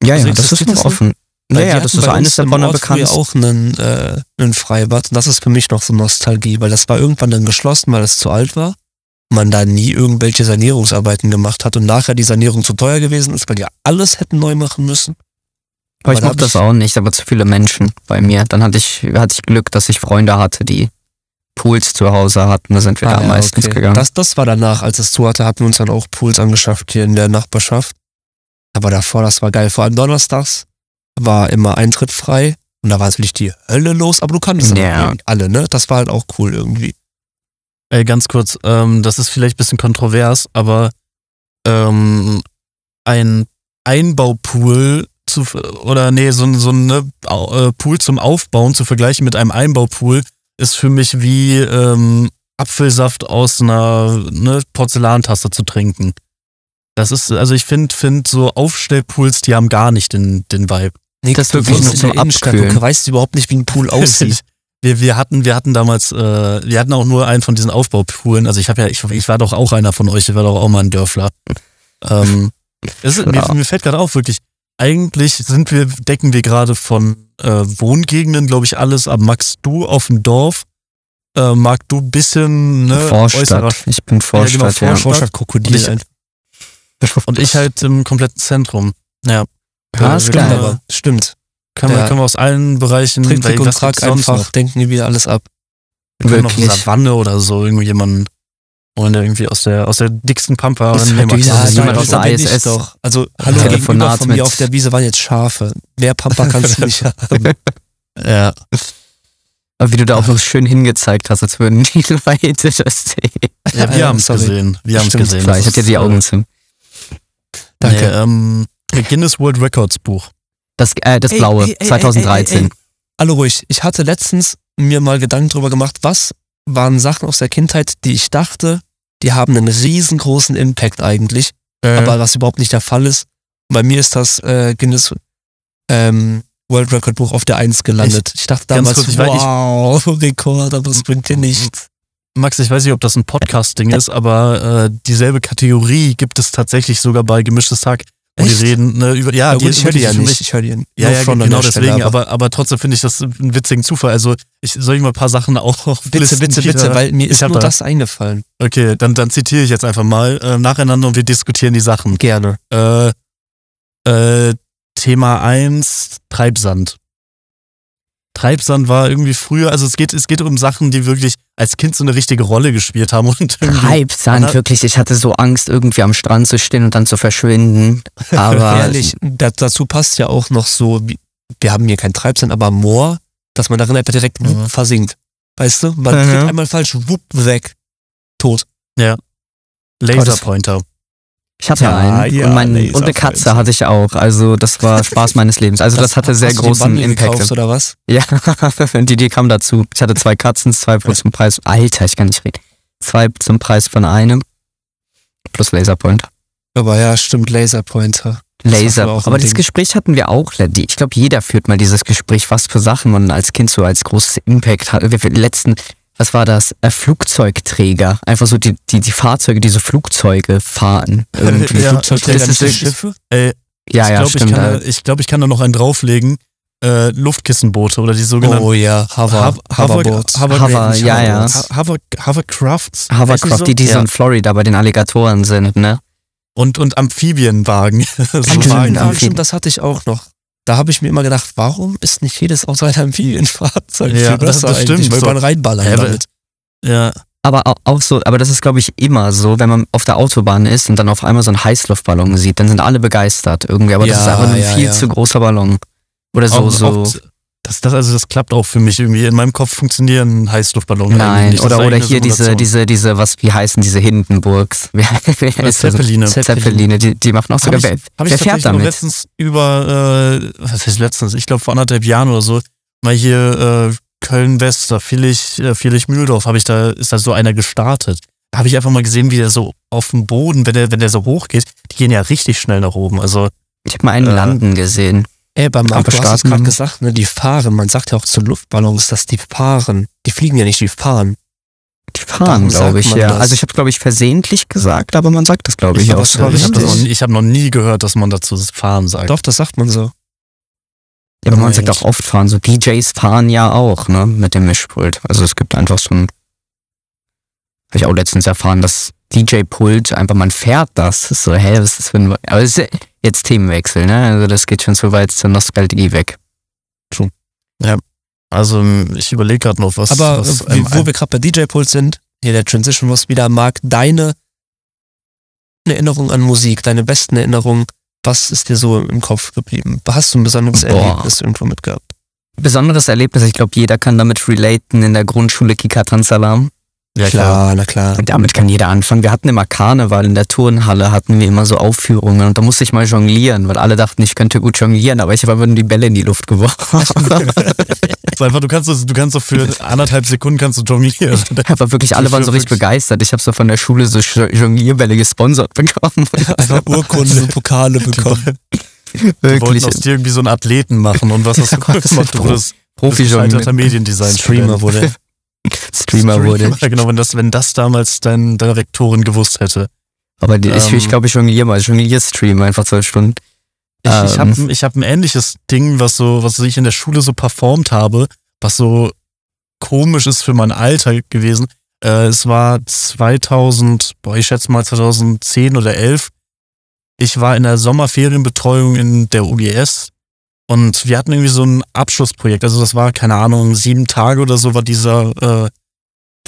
Ja, also ja, das ist noch offen. Ja, ja, das ist so eines der Bonner Bekannten. auch einen, äh, ein Freibad. Und das ist für mich noch so Nostalgie, weil das war irgendwann dann geschlossen, weil es zu alt war man da nie irgendwelche Sanierungsarbeiten gemacht hat und nachher die Sanierung zu teuer gewesen ist, weil die alles hätten neu machen müssen. Aber, aber ich mochte das auch nicht, aber zu viele Menschen bei mir. Dann hatte ich, hatte ich Glück, dass ich Freunde hatte, die Pools zu Hause hatten. Da sind wir ah, da ja, meistens okay. gegangen. Das, das war danach, als es zu hatte, hatten wir uns dann auch Pools angeschafft hier in der Nachbarschaft. Aber davor, das war geil. Vor allem donnerstags war immer Eintritt frei und da war natürlich die Hölle los, aber du kannst ja. alle, ne? Das war halt auch cool irgendwie. Ey, ganz kurz, ähm, das ist vielleicht ein bisschen kontrovers, aber ähm, ein Einbaupool zu, oder nee, so, so ein ne, äh, Pool zum Aufbauen zu vergleichen mit einem Einbaupool ist für mich wie ähm, Apfelsaft aus einer ne, Porzellantasse zu trinken. Das ist, also ich finde, find so Aufstellpools, die haben gar nicht den, den Vibe. Nee, das ist wirklich nur zum Abkühlen. Du weißt überhaupt nicht, wie ein Pool [laughs] aussieht. Wir, wir hatten, wir hatten damals, äh, wir hatten auch nur einen von diesen Aufbaupoolen. Also ich habe ja, ich, ich war doch auch einer von euch, ich war doch auch mal ein Dörfler. Ähm, [laughs] ja. mir, mir fällt gerade auf, wirklich, eigentlich sind wir, decken wir gerade von äh, Wohngegenden, glaube ich, alles ab. Max, du auf dem Dorf, äh, Marc, du bisschen, ne, Vorstadt. Äußerer, ich bin Vorstadt, ja. Genau, Vorstadt, Vorstadt Krokodil. Und ich halt im kompletten Zentrum. Ja. Ja, ist geil. Aber stimmt. Können, wir, können wir aus allen Bereichen, Trick, und Track einfach, noch? denken die wieder alles ab. Wir können Wirklich? noch Savanne oder so, irgendwie jemanden und irgendwie aus der, aus der dicksten Pampa. Ist halt ja, jemand aus der ISS. Doch. Also, hallo, Telefonat von mir auf der Wiese waren jetzt Schafe. Mehr Pampa kannst du nicht haben. [laughs] Ja. Aber wie du da auch noch schön hingezeigt hast, als würden die [laughs] Leute das sehen. Ja, wir haben es gesehen. Wir haben es gesehen. Ich hatte ja die Augen zu. Danke. Nee, ähm, Guinness World Records Buch. Das, äh, das blaue, ey, ey, 2013. Ey, Hallo ruhig. Ich hatte letztens mir mal Gedanken drüber gemacht, was waren Sachen aus der Kindheit, die ich dachte, die haben einen riesengroßen Impact eigentlich, äh. aber was überhaupt nicht der Fall ist. Bei mir ist das äh, Guinness ähm, World Record Buch auf der 1 gelandet. Ich, ich dachte damals, kurz, ich wow, ich, [laughs] Rekord, aber es bringt dir nichts. Max, ich weiß nicht, ob das ein Podcast-Ding ist, aber äh, dieselbe Kategorie gibt es tatsächlich sogar bei Gemischtes Tag. Und die reden ne, über, ja, ja gut, ich höre die ja nicht. Ich höre die ja, ja, genau deswegen, aber, aber trotzdem finde ich das einen witzigen Zufall. Also, ich soll ich mal ein paar Sachen auch Bitte, bitte, bitte, weil mir ist nur da. das eingefallen. Okay, dann, dann zitiere ich jetzt einfach mal äh, nacheinander und wir diskutieren die Sachen. Gerne. Äh, äh, Thema 1, Treibsand. Treibsand war irgendwie früher, also es geht, es geht um Sachen, die wirklich als Kind so eine richtige Rolle gespielt haben. Und Treibsand, wirklich. Ich hatte so Angst, irgendwie am Strand zu stehen und dann zu verschwinden. Aber [laughs] ehrlich, dazu passt ja auch noch so, wir haben hier kein Treibsand, aber Moor, dass man darin einfach direkt mhm. versinkt. Weißt du? Man mhm. einmal falsch, wupp, weg. Tot. Ja. Laserpointer. Ich hatte ja, einen ja, und, mein, und eine Katze hatte ich auch. Also das war [laughs] Spaß meines Lebens. Also das, das hatte sehr großen Impact. Gekauft, oder was? Ja, [laughs] die Idee kam dazu. Ich hatte zwei Katzen, zwei plus zum Preis. Alter, ich kann nicht reden. Zwei zum Preis von einem plus Laserpointer. Aber ja, stimmt, Laserpointer. Laser. Aber dieses Gespräch hatten wir auch. Ich glaube, jeder führt mal dieses Gespräch, was für Sachen man als Kind so als großes Impact hat. Wir letzten was war das? Äh, Flugzeugträger. Einfach so die, die, die Fahrzeuge, diese Flugzeuge fahren. [laughs] Irgendwie. ja, Flugzeugträger, das ist Schiffe? Äh, ja, ich ja, glaub, stimmt. Ich, kann, ich glaube, ich kann da noch einen drauflegen. Äh, Luftkissenboote oder die sogenannten. Oh ja, Hover, Hoverboats. Hover, Hover, ja, ja. Hover, Hovercrafts. Hovercraft, die, die so in Florida bei den Alligatoren sind, ne? Und, und Amphibienwagen. [laughs] Amphibienwagen, das hatte ich auch noch. Da habe ich mir immer gedacht, warum ist nicht jedes Auto ein Amphibienfahrzeug? Ja, das, das stimmt. Weil so. man reinballern ja, damit. Ja. Aber auch so, aber das ist glaube ich immer so, wenn man auf der Autobahn ist und dann auf einmal so einen Heißluftballon sieht, dann sind alle begeistert irgendwie, aber ja, das ist einfach ein ja, viel ja. zu großer Ballon. Oder so, auch, so. Auch, das, das, also das klappt auch für mich irgendwie. In meinem Kopf funktionieren Heißluftballons. Nein, nicht. oder, oder hier diese, diese, diese, was, wie heißen diese Hindenburgs? [laughs] Zeppeline. Zeppeline, die, die machen auch sogar, hab ich, wer, wer fährt damit? letztens über, äh, was heißt letztens, ich glaube vor anderthalb Jahren oder so, mal hier, äh, Köln-West, da Vierlich, äh, Vierlich-Mühldorf, habe ich da, ist da so einer gestartet. Da habe ich einfach mal gesehen, wie der so auf dem Boden, wenn der, wenn der so hoch geht, die gehen ja richtig schnell nach oben. Also, ich habe mal einen äh, landen gesehen. Ey, beim Markt, du hast es gerade gesagt, ne, die fahren. Man sagt ja auch zu Luftballons, dass die fahren. Die fliegen ja nicht, die fahren. Die fahren, glaube ich, ja. Das. Also ich habe, glaube ich, versehentlich gesagt, aber man sagt das, glaube ich, ich, auch. So. Ich habe noch, hab noch nie gehört, dass man dazu fahren sagt. Doch, das sagt man so. Ja, aber man sagt auch oft fahren. So DJs fahren ja auch, ne, mit dem Mischpult. Also es gibt einfach so ein, habe ich auch letztens erfahren, dass DJ-Pult einfach, man fährt das. das so, hä, was ist das für ein, aber es ist jetzt Themenwechsel, ne, also das geht schon so weit zur Nostalgie weg. True. Ja, also ich überlege gerade noch was. Aber was, wie, wo wir gerade bei DJ-Pult sind, hier der Transition was wieder, Marc, deine Erinnerung an Musik, deine besten Erinnerungen was ist dir so im Kopf geblieben? Hast du ein besonderes Boah. Erlebnis irgendwo mitgehabt? Besonderes Erlebnis, ich glaube, jeder kann damit relaten in der Grundschule Kika-Tanzalarm. Ja, klar, na klar. Und damit kann jeder anfangen. Wir hatten immer Karneval in der Turnhalle, hatten wir immer so Aufführungen und da musste ich mal jonglieren, weil alle dachten, ich könnte gut jonglieren, aber ich habe einfach die Bälle in die Luft geworfen. [laughs] so einfach, du kannst so, du kannst so für anderthalb Sekunden kannst du jonglieren. [laughs] Aber wirklich, alle waren so richtig begeistert. Ich habe so von der Schule so Jonglierbälle gesponsert bekommen. Einfach Urkunden und Pokale bekommen. [laughs] Wirklich. Die wollten aus dir irgendwie so einen Athleten machen und was hast du gemacht? Du wurdest Profi-Jonglierer Mediendesign. Streamer wurde. Streamer wurde. Ja, [laughs] genau, wenn das, wenn das damals dein, deine Rektorin gewusst hätte. Aber die, ähm, ich, ich glaube, ich jongliere mal. Ich jongliere-Stream einfach zwölf Stunden. Ich, ähm, ich habe ich hab ein ähnliches Ding, was so, was ich in der Schule so performt habe, was so komisch ist für mein Alter gewesen. Äh, es war 2000, boah, ich schätze mal 2010 oder 11. ich war in der Sommerferienbetreuung in der UGS und wir hatten irgendwie so ein Abschlussprojekt. Also das war, keine Ahnung, sieben Tage oder so war dieser, äh,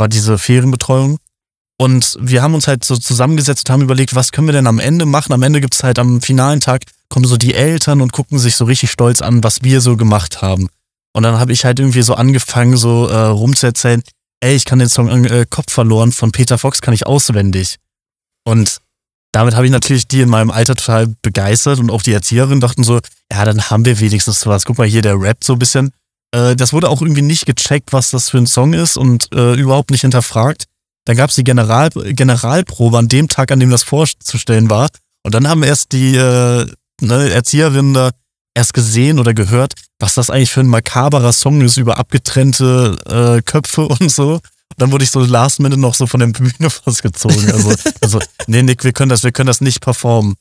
war diese Ferienbetreuung. Und wir haben uns halt so zusammengesetzt und haben überlegt, was können wir denn am Ende machen? Am Ende gibt's halt am finalen Tag, kommen so die Eltern und gucken sich so richtig stolz an, was wir so gemacht haben. Und dann habe ich halt irgendwie so angefangen, so äh, rumzuerzählen, ey, ich kann den Song äh, Kopf verloren von Peter Fox, kann ich auswendig. Und damit habe ich natürlich die in meinem Alter total begeistert und auch die Erzieherinnen dachten so, ja, dann haben wir wenigstens was. Guck mal hier, der rappt so ein bisschen. Äh, das wurde auch irgendwie nicht gecheckt, was das für ein Song ist und äh, überhaupt nicht hinterfragt. Dann gab es die General Generalprobe an dem Tag, an dem das vorzustellen war. Und dann haben erst die äh, ne, Erzieherinnen da erst gesehen oder gehört, was das eigentlich für ein makaberer Song ist über abgetrennte äh, Köpfe und so dann wurde ich so last minute noch so von der Bühne [laughs] festgezogen. Also, also nee, Nick, wir können das, wir können das nicht performen.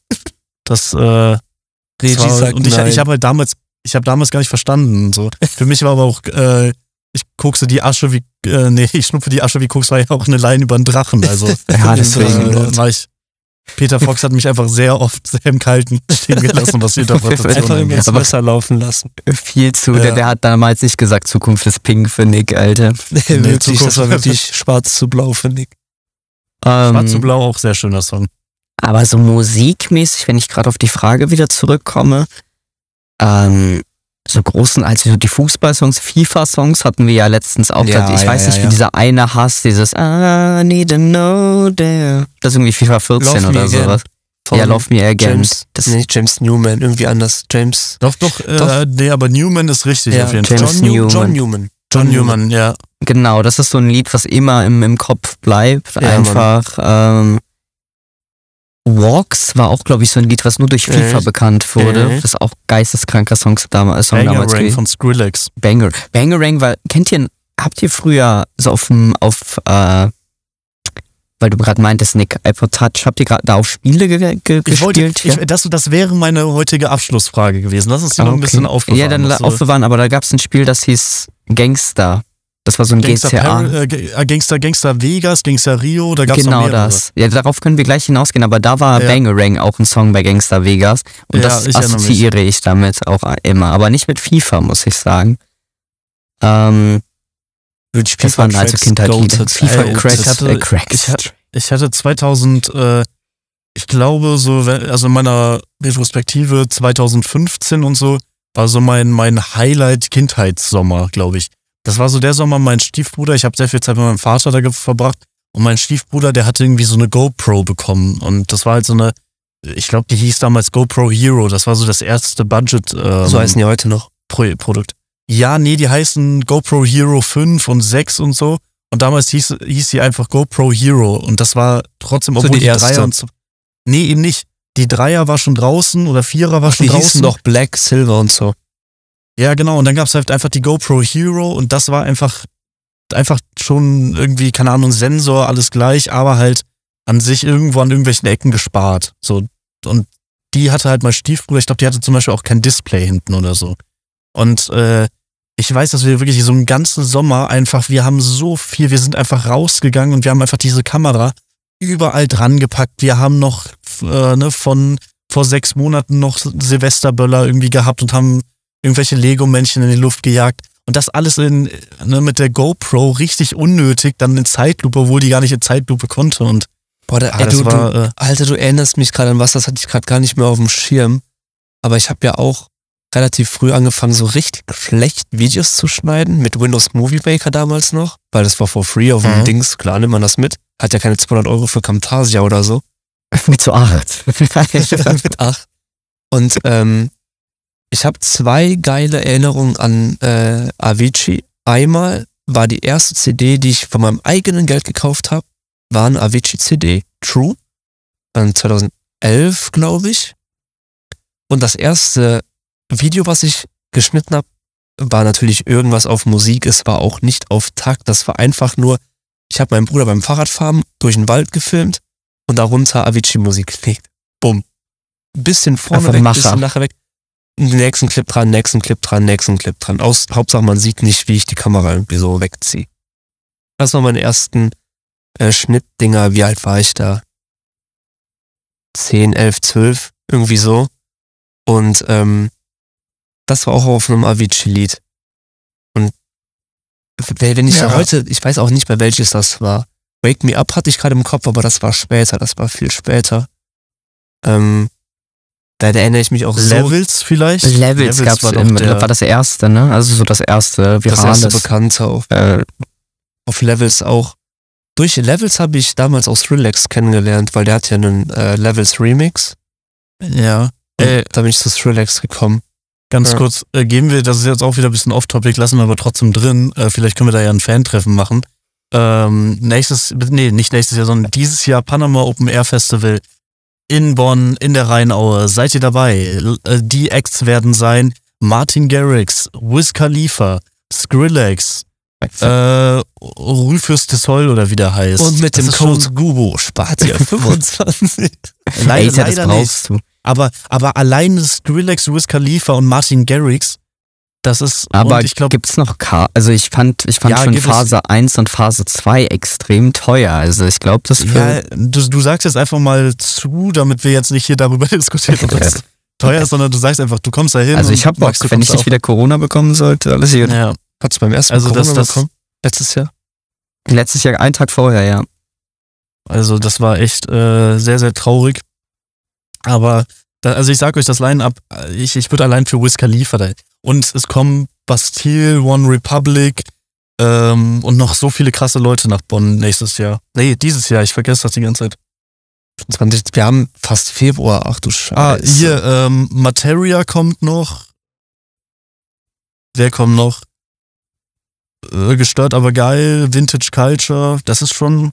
Das, äh, Regie war, und ich, ich habe halt damals, ich habe damals gar nicht verstanden. So. Für mich war aber auch, äh, ich kokse die Asche wie, äh, nee, [laughs] ich schnupfe die Asche wie Koks war ja auch eine Line über einen Drachen. Also [laughs] ja, deswegen äh, war ich, Peter Fox hat mich einfach sehr oft sehr im Kalten [laughs] stehen gelassen, was die Interpretation Einfach immer ins Wasser laufen lassen. Viel zu. Ja. Der, der, hat damals nicht gesagt, Zukunft ist pink für Nick, Alter. Nee, nee wirklich, das war wirklich schwarz zu blau für Nick. Ähm, schwarz zu blau, auch sehr schöner Song. Aber so musikmäßig, wenn ich gerade auf die Frage wieder zurückkomme, ähm, so großen, also die Fußballsongs, FIFA-Songs hatten wir ja letztens auch. Ja, ich ja, weiß nicht, ja, wie dieser eine Hass, dieses I need to know there. Das ist irgendwie FIFA 14 Love oder sowas. Ja, Love Me Again. James, das ist nicht James Newman, irgendwie anders. James. Doch, doch, äh, doch. Äh, nee, aber Newman ist richtig ja, auf jeden James Fall. John Newman. John Newman. John Newman, ja. Genau, das ist so ein Lied, was immer im, im Kopf bleibt. Einfach. Ähm, Walks war auch, glaube ich, so ein Lied, was nur durch FIFA äh, bekannt wurde. Äh. Das ist auch geisteskranker Song, damals, Song Banger damals. Bangerang von Skrillex. Banger. Bangerang war, kennt ihr, habt ihr früher so auf dem, auf, äh, weil du gerade meintest, Nick, iPod Touch, habt ihr gerade da auch Spiele ge ge ich gespielt? Wollte, ich, das, das wäre meine heutige Abschlussfrage gewesen. Lass uns die okay. noch ein bisschen aufbewahren. Ja, dann aufbewahren, aber da gab es ein Spiel, das hieß Gangster. Das war so ein Gangster GTA. Per, äh, Gangster, Gangster Vegas, Gangster Rio, da gab es Genau das. Ja, darauf können wir gleich hinausgehen, aber da war ja. Bangerang auch ein Song bei Gangster Vegas. Und ja, das ich assoziiere ich damit auch immer. Aber nicht mit FIFA, muss ich sagen. Ähm, das waren also Kindheitslieder. FIFA Ey, cracked, ich hatte, äh, cracked. Ich, ich hatte 2000, äh, ich glaube so, also in meiner Retrospektive 2015 und so, war so mein, mein Highlight-Kindheitssommer, glaube ich. Das war so der Sommer, mein Stiefbruder, ich habe sehr viel Zeit mit meinem Vater da verbracht und mein Stiefbruder, der hatte irgendwie so eine GoPro bekommen und das war halt so eine, ich glaube, die hieß damals GoPro Hero, das war so das erste Budget. Ähm, so heißen die heute noch. Pro Produkt. Ja, nee, die heißen GoPro Hero 5 und 6 und so. Und damals hieß, hieß sie einfach GoPro Hero. Und das war trotzdem, obwohl so die, die Dreier und so. Nee, eben nicht. Die Dreier war schon draußen oder Vierer war schon die draußen. Die hießen doch Black, Silver und so. Ja, genau. Und dann gab es halt einfach die GoPro Hero und das war einfach, einfach schon irgendwie, keine Ahnung, Sensor, alles gleich, aber halt an sich irgendwo an irgendwelchen Ecken gespart. So. Und die hatte halt mein Stiefbruder, ich glaube, die hatte zum Beispiel auch kein Display hinten oder so. Und äh, ich weiß, dass wir wirklich so einen ganzen Sommer einfach, wir haben so viel, wir sind einfach rausgegangen und wir haben einfach diese Kamera überall dran gepackt. Wir haben noch äh, ne, von vor sechs Monaten noch Silvesterböller irgendwie gehabt und haben irgendwelche Lego-Männchen in die Luft gejagt. Und das alles in, ne, mit der GoPro richtig unnötig, dann in Zeitlupe, obwohl die gar nicht in Zeitlupe konnte. Und Boah, der, ey, du, war, du, äh, Alter, du erinnerst mich gerade an was, das hatte ich gerade gar nicht mehr auf dem Schirm. Aber ich habe ja auch relativ früh angefangen, so richtig schlecht Videos zu schneiden, mit Windows Movie Maker damals noch, weil das war for free auf dem mhm. Dings, klar nimmt man das mit. Hat ja keine 200 Euro für Camtasia oder so. [laughs] Mit zu acht. [laughs] mit acht. Und ähm, ich habe zwei geile Erinnerungen an äh, Avicii. Einmal war die erste CD, die ich von meinem eigenen Geld gekauft habe, war eine Avicii CD, True, dann 2011, glaube ich. Und das erste Video, was ich geschnitten habe, war natürlich irgendwas auf Musik. Es war auch nicht auf Takt. Das war einfach nur, ich habe meinen Bruder beim Fahrradfahren durch den Wald gefilmt und darunter Avicii-Musik gelegt. Bumm. Bisschen vorne Einfach weg, Macher. bisschen nachher weg nächsten Clip dran, nächsten Clip dran, nächsten Clip dran. Aus, Hauptsache man sieht nicht, wie ich die Kamera irgendwie so wegziehe. Das waren meine ersten äh, Schnittdinger. Wie alt war ich da? 10, 11, 12. Irgendwie so. Und ähm, das war auch auf einem Avicii-Lied. Und wenn ich ja. heute, ich weiß auch nicht mehr welches das war. Wake Me Up hatte ich gerade im Kopf, aber das war später, das war viel später. Ähm, da erinnere ich mich auch so. Levels vielleicht? Levels, Levels im, der, war das erste, ne? Also so das erste virales. Das erste Bekannte auf, äh, auf Levels auch. Durch Levels habe ich damals aus Relax kennengelernt, weil der hat ja einen äh, Levels Remix. Ja. Äh, da bin ich zu Relax gekommen. Ganz ja. kurz, äh, geben wir, das ist jetzt auch wieder ein bisschen off-topic, lassen wir aber trotzdem drin. Äh, vielleicht können wir da ja ein Fan-Treffen machen. Ähm, nächstes, nee, nicht nächstes Jahr, sondern dieses Jahr Panama Open Air Festival in Bonn, in der Rheinaue. Seid ihr dabei? Äh, die Acts werden sein Martin Garrix, Wiz Khalifa, Skrillex, äh, Rufus Sol oder wie der heißt. Und mit das dem Code Gubo spart ihr 25. leider, Ey, leider nicht. Du. Aber, aber allein Skrillex, Wiz Khalifa und Martin Garrix, das ist. Aber ich glaube, gibt's noch K also ich fand, ich fand ja, schon Phase es. 1 und Phase 2 extrem teuer. Also ich glaube, das Ja, du, du sagst jetzt einfach mal zu, damit wir jetzt nicht hier darüber [laughs] diskutieren, ob das teuer ist, sondern du sagst einfach, du kommst da hin. Also ich habe Bock, wenn ich nicht wieder Corona bekommen sollte, alles hier. Ja. Hat's beim ersten also Corona das, bekommen? Letztes Jahr? Letztes Jahr, einen Tag vorher, ja. Also das war echt äh, sehr, sehr traurig. Aber, da, also ich sag euch, das Line-Up, ich, ich würde allein für Wiz Khalifa da. Und es kommen Bastille, One Republic ähm, und noch so viele krasse Leute nach Bonn nächstes Jahr. Nee, dieses Jahr, ich vergesse das die ganze Zeit. 20, wir haben fast Februar, ach du Scheiße. Ah, hier, ähm, Materia kommt noch. Wer kommt noch? Äh, gestört, aber geil. Vintage Culture, das ist schon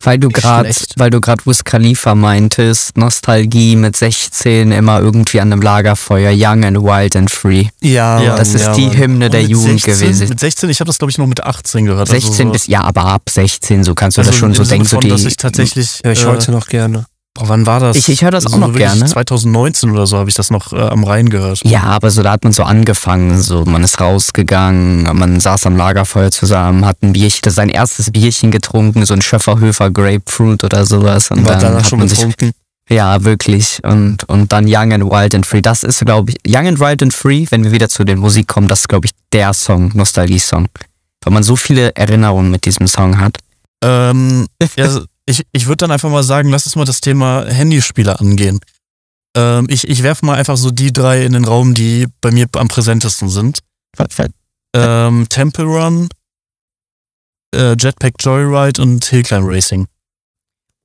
weil du gerade, weil du gerade Wiz Khalifa meintest, Nostalgie mit 16 immer irgendwie an einem Lagerfeuer, Young and Wild and Free. Ja, ja das ist ja, die Hymne der Jugend 16, gewesen. Mit 16, ich habe das glaube ich noch mit 18 gehört. 16 also so. bis ja, aber ab 16 so kannst du also das schon so denken. So die, dass ich tatsächlich höre ich äh, heute noch gerne. Boah, wann war das? Ich, ich höre das also auch noch gerne. 2019 oder so habe ich das noch äh, am Rhein gehört. Ja, aber so da hat man so angefangen. So, man ist rausgegangen, man saß am Lagerfeuer zusammen, hat ein Bierchen, sein erstes Bierchen getrunken, so ein Schöfferhöfer Grapefruit oder sowas. Und war dann danach schon getrunken. Sich, ja, wirklich. Und, und dann Young and Wild and Free. Das ist, glaube ich, Young and Wild and Free, wenn wir wieder zu den Musik kommen, das ist, glaube ich, der Song, Nostalgie-Song. Weil man so viele Erinnerungen mit diesem Song hat. Ähm, ja, ich, ich würde dann einfach mal sagen, lass uns mal das Thema Handyspiele angehen. Ähm, ich ich werfe mal einfach so die drei in den Raum, die bei mir am präsentesten sind. Ähm, Temple Run, äh, Jetpack Joyride und Hillclimb Racing.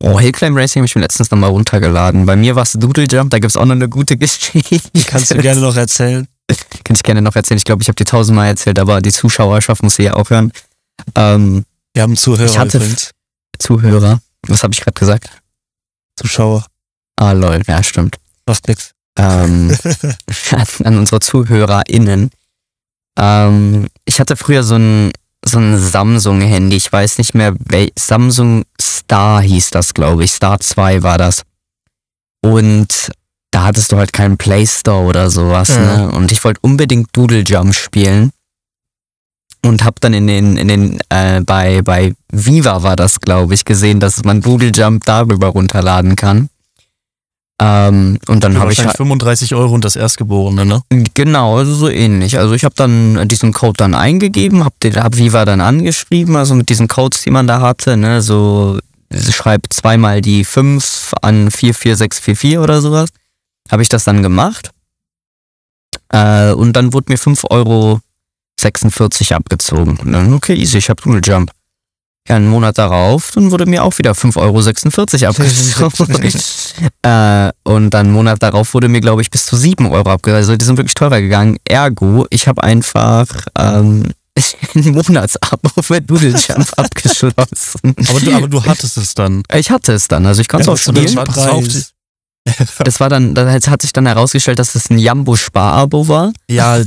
Oh, Hillclimb Racing habe ich mir letztens nochmal runtergeladen. Bei mir war es Doodle Jump, da gibt es auch noch eine gute Geschichte. Kannst du gerne noch erzählen? [laughs] Kann ich gerne noch erzählen. Ich glaube, ich habe dir tausendmal erzählt, aber die Zuschauerschaft muss sie ja auch hören. Ähm, Wir haben Zuhörer ich hatte übrigens. Zuhörer. Was habe ich gerade gesagt? Zuschauer. Ah, lol, ja, stimmt. Was nix. Ähm, [laughs] an unsere ZuhörerInnen. Ähm, ich hatte früher so ein, so ein Samsung-Handy, ich weiß nicht mehr, wel Samsung Star hieß das, glaube ich. Star 2 war das. Und da hattest du halt keinen Play Store oder sowas, ja. ne? Und ich wollte unbedingt Doodle Jump spielen und habe dann in den in den äh, bei bei Viva war das glaube ich gesehen, dass man Doodle Jump darüber runterladen kann. Ähm, und dann habe ich halt 35 Euro und das Erstgeborene, ne? Genau, also so ähnlich. Also ich habe dann diesen Code dann eingegeben, habe hab Viva dann angeschrieben, also mit diesen Codes, die man da hatte, ne, so schreibt zweimal die 5 an 44644 oder sowas. Habe ich das dann gemacht. Äh, und dann wurde mir 5 Euro 46 abgezogen. Und dann, okay, easy, ich habe Doodle Jump. Ja, einen Monat darauf, dann wurde mir auch wieder 5,46 Euro [laughs] abgezogen. äh, und dann einen Monat darauf wurde mir, glaube ich, bis zu 7 Euro abgezogen. Also die sind wirklich teurer gegangen. Ergo, ich habe einfach ähm, [laughs] ein Monatsabo für Doodle Jump [laughs] abgeschlossen. Aber du, aber du hattest es dann. Ich hatte es dann, also ich konnte es ja, auch spielen. [laughs] Das war dann, da hat sich dann herausgestellt, dass das ein Jambo-Sparabo war. Ja,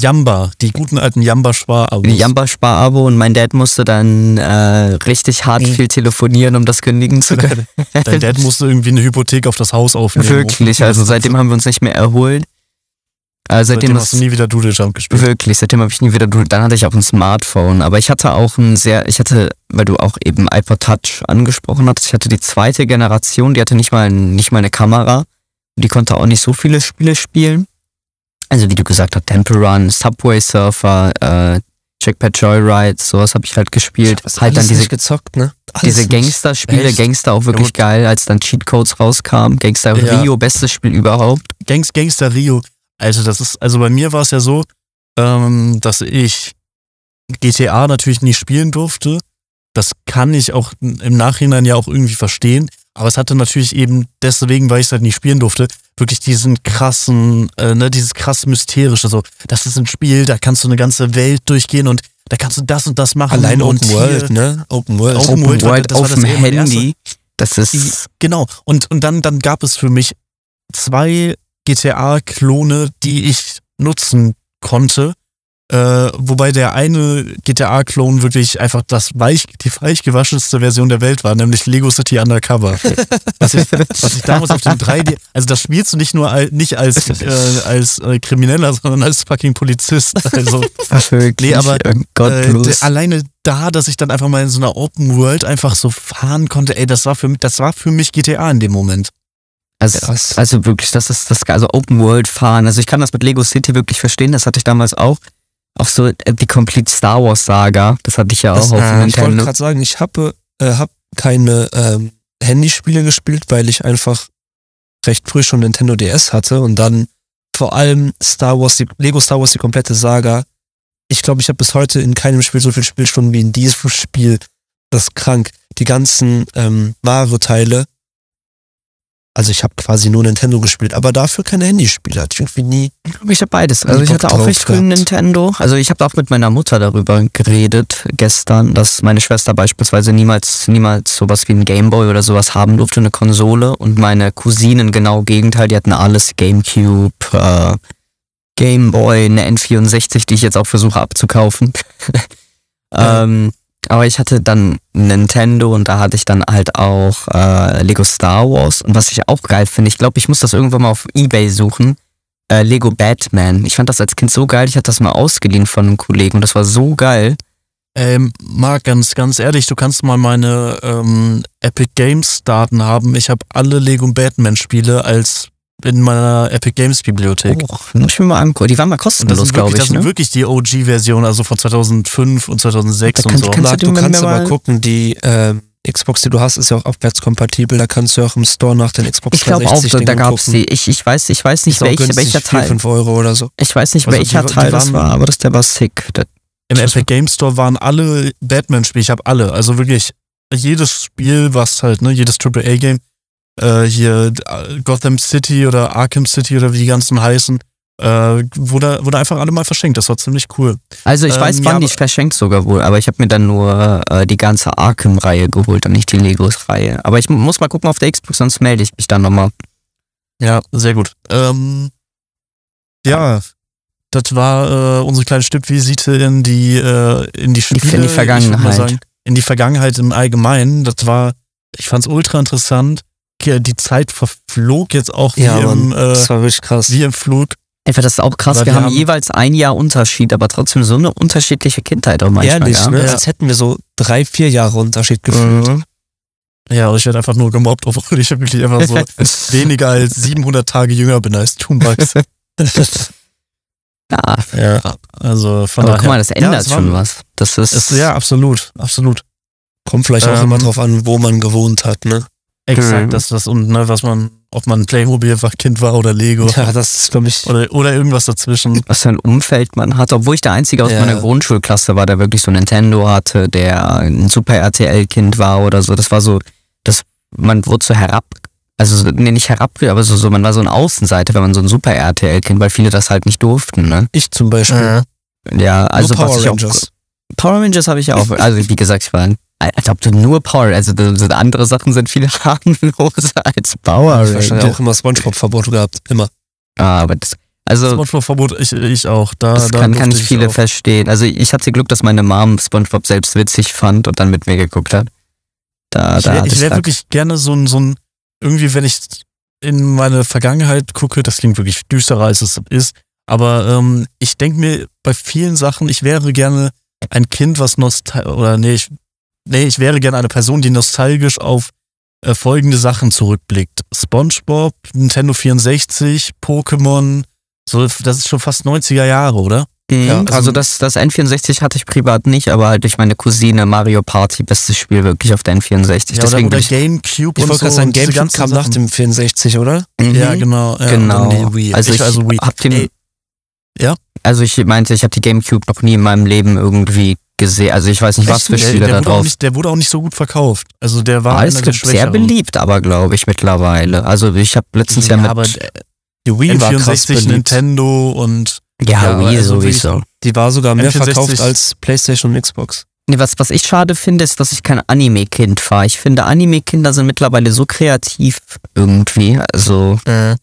Jamba, die guten alten Jamba-Sparabos. Jamba-Sparabo und mein Dad musste dann äh, richtig hart viel telefonieren, um das kündigen zu [laughs] können. Dein Dad musste irgendwie eine Hypothek auf das Haus aufnehmen. Wirklich, also seitdem haben wir uns nicht mehr erholt. Also seitdem, seitdem hast du nie wieder Doodle Jump gespielt. Wirklich, seitdem habe ich nie wieder Doodle. Dann hatte ich auch ein Smartphone, aber ich hatte auch ein sehr, ich hatte, weil du auch eben iPod Touch angesprochen hattest, ich hatte die zweite Generation, die hatte nicht mal, nicht mal eine Kamera Die konnte auch nicht so viele Spiele spielen. Also wie du gesagt hast, Temple Run, Subway Surfer, äh, Jackpad Joyride, sowas habe ich halt gespielt. Ich halt dann diese gezockt, ne? Alles diese Gangster-Spiele, Gangster auch wirklich ja, geil, als dann Cheatcodes rauskamen. Gangster ja. Rio, bestes Spiel überhaupt. Gangs, Gangster Rio. Also das ist, also bei mir war es ja so, ähm, dass ich GTA natürlich nicht spielen durfte. Das kann ich auch im Nachhinein ja auch irgendwie verstehen. Aber es hatte natürlich eben deswegen, weil ich es halt nicht spielen durfte, wirklich diesen krassen, äh, ne, dieses krasse Mysterische. So, das ist ein Spiel, da kannst du eine ganze Welt durchgehen und da kannst du das und das machen. Allein Open World, ne? Open World. Open, Open World, auf dem Handy. Das ist. Genau. Und, und dann, dann gab es für mich zwei GTA-Klone, die ich nutzen konnte. Äh, wobei der eine GTA-Klon wirklich einfach das weich, die weichgewaschenste Version der Welt war, nämlich Lego City Undercover. was, ich, was ich damals auf dem 3D, also das spielst du nicht nur als, nicht als, äh, als äh, Krimineller, sondern als fucking Polizist. [laughs] Also, Ach, nee, aber äh, alleine da, dass ich dann einfach mal in so einer Open World einfach so fahren konnte, ey, das war für mich, das war für mich GTA in dem Moment. Also, also wirklich, das ist das, also Open World fahren. Also ich kann das mit Lego City wirklich verstehen, das hatte ich damals auch auch so äh, die Complete Star Wars Saga, das hatte ich ja auch das, auf äh, Ich wollte gerade sagen, ich habe äh, hab keine ähm, Handyspiele gespielt, weil ich einfach recht früh schon Nintendo DS hatte und dann vor allem Star Wars, die, Lego Star Wars, die komplette Saga. Ich glaube, ich habe bis heute in keinem Spiel so viele Spielstunden wie in diesem Spiel. Das ist krank. Die ganzen ähm, Mario-Teile also ich habe quasi nur Nintendo gespielt, aber dafür keine Handyspiele. Hatte ich irgendwie nie. Ich habe beides. Also ich hatte auch recht früh Nintendo. Also ich habe auch mit meiner Mutter darüber geredet gestern, dass meine Schwester beispielsweise niemals, niemals sowas wie ein Gameboy oder sowas haben durfte, eine Konsole. Und meine Cousinen genau Gegenteil, die hatten alles Gamecube, äh, Gameboy, eine N64, die ich jetzt auch versuche abzukaufen. [laughs] ähm, aber ich hatte dann Nintendo und da hatte ich dann halt auch äh, Lego Star Wars. Und was ich auch geil finde, ich glaube, ich muss das irgendwann mal auf Ebay suchen. Äh, Lego Batman. Ich fand das als Kind so geil, ich hatte das mal ausgeliehen von einem Kollegen und das war so geil. Ähm, Marc, ganz, ganz ehrlich, du kannst mal meine ähm, Epic Games Daten haben. Ich habe alle Lego Batman Spiele als in meiner Epic Games Bibliothek. Oh, muss ich mir mal angucken. Die waren mal kostenlos, glaube ich. Das ne? sind wirklich die OG-Version, also von 2005 und 2006 und so. Kannst du, du kannst aber gucken, die äh, Xbox, die du hast, ist ja auch abwärtskompatibel. Da kannst du auch im Store nach den Xbox Ich glaube auch, da gab es die. Ich, ich, weiß, ich weiß nicht, welche, welcher Teil. 4, 5 Euro oder so. Ich weiß nicht, also welcher die, Teil die das war, aber das, der war sick. Das, Im Epic Games Store waren alle Batman-Spiele. Ich habe alle. Also wirklich jedes Spiel, was halt, ne, jedes AAA-Game äh, hier äh, Gotham City oder Arkham City oder wie die ganzen heißen, äh, wurde, wurde einfach alle mal verschenkt. Das war ziemlich cool. Also ich ähm, weiß, wann ja, die verschenkt sogar wohl, aber ich habe mir dann nur äh, die ganze Arkham-Reihe geholt und nicht die Legos-Reihe. Aber ich muss mal gucken auf der Xbox, sonst melde ich mich dann nochmal. Ja, sehr gut. Ähm, ja, das war äh, unsere kleine Stippvisite in die äh, in die Spiele. In die Vergangenheit. Sagen, in die Vergangenheit im Allgemeinen. Das war, ich fand's ultra interessant die Zeit verflog jetzt auch wie, ja, im, äh, das war wirklich krass. wie im Flug. Einfach, das ist auch krass. wir, wir haben, haben, jeweils ein Jahr Unterschied, aber trotzdem so eine unterschiedliche Kindheit auch manchmal. Ehrlich, ja? ne? Ja. Als hätten wir so drei, vier Jahre Unterschied gefühlt. Mhm. Ja, ich werde einfach nur gemobbt, obwohl ich wirklich einfach so [laughs] weniger als 700 Tage jünger bin als Toonbugs. [laughs] ja. ja. Also von aber daher. guck mal, das ändert ja, schon was. Das ist, ist, ja, absolut, absolut. Kommt vielleicht ähm, auch immer drauf an, wo man gewohnt hat, ne? Exakt, mhm. das, das und ne, was man, ob man Playmobil-Kind war oder Lego. Ja, das ist, glaube ich. Oder, oder irgendwas dazwischen. Was für ein Umfeld man hat. Obwohl ich der Einzige aus ja. meiner Grundschulklasse war, der wirklich so Nintendo hatte, der ein Super RTL-Kind war oder so. Das war so, das, man wurde so herab, also nee, nicht herab, aber so, so, man war so eine Außenseite, wenn man so ein Super RTL-Kind, weil viele das halt nicht durften, ne? Ich zum Beispiel. Ja, ja also Nur Power was ich Rangers. Auch, Power Rangers habe ich auch. Also wie gesagt, ich war ein als ob du nur Power, also andere Sachen sind viel [laughs] harmloser als Power Rangers. Wahrscheinlich auch immer Spongebob-Verbot gehabt, immer. Ah, aber das, also. Spongebob-Verbot, ich, ich auch. Da, das da kann, kann ich viele auch. verstehen. Also ich hatte Glück, dass meine Mom Spongebob selbst witzig fand und dann mit mir geguckt hat. Da, ich wäre wär wirklich gerne so ein, so ein, irgendwie, wenn ich in meine Vergangenheit gucke, das klingt wirklich düsterer, als es ist, aber ähm, ich denke mir bei vielen Sachen, ich wäre gerne ein Kind, was nostalgisch, oder nee, ich nee, ich wäre gerne eine Person, die nostalgisch auf äh, folgende Sachen zurückblickt. SpongeBob, Nintendo 64, Pokémon, so, das ist schon fast 90er Jahre, oder? Mhm, ja, also, also, das, das N64 hatte ich privat nicht, aber halt durch meine Cousine Mario Party, bestes Spiel wirklich auf der N64. Ja, Deswegen oder, oder Gamecube ich wollte gerade sagen, Gamecube kam nach dem 64, oder? Mhm. Ja, genau. Ja, genau. Wii. Also ich, also Wii. hab den, ja? Also ich meinte, ich habe die Gamecube noch nie in meinem Leben irgendwie gesehen. Also ich weiß nicht, was für Spiele da drauf. Nicht, der wurde auch nicht so gut verkauft. Also der war ah, ist sehr beliebt, aber glaube ich mittlerweile. Also ich habe letztens ja, ja mit aber die Wii N64 war krass Nintendo und ja, ja Wii also sowieso. Die war sogar mehr N64 verkauft als PlayStation und Xbox. Nee, was, was ich schade finde, ist, dass ich kein Anime-Kind war. Ich finde, Anime-Kinder sind mittlerweile so kreativ irgendwie. Also, äh.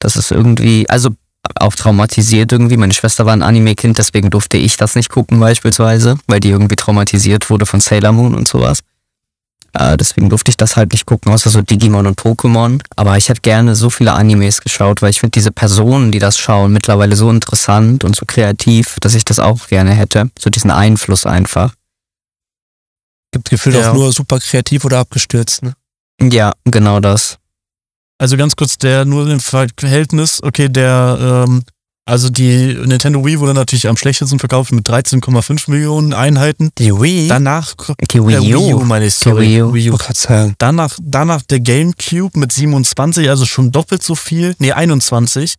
das ist irgendwie, also auch traumatisiert irgendwie. Meine Schwester war ein Anime-Kind, deswegen durfte ich das nicht gucken beispielsweise, weil die irgendwie traumatisiert wurde von Sailor Moon und sowas. Äh, deswegen durfte ich das halt nicht gucken, außer so Digimon und Pokémon. Aber ich hätte gerne so viele Animes geschaut, weil ich finde diese Personen, die das schauen, mittlerweile so interessant und so kreativ, dass ich das auch gerne hätte. So diesen Einfluss einfach. Gibt gefühlt ja. auch nur super kreativ oder abgestürzt, ne? Ja, genau das. Also ganz kurz, der nur im Verhältnis, okay, der ähm, also die Nintendo Wii wurde natürlich am schlechtesten verkauft mit 13,5 Millionen Einheiten. Die Wii? Danach die Wii U, Wii U meine ich, sorry. Die Wii U. Wii U. Danach, danach der GameCube mit 27, also schon doppelt so viel. Nee, 21.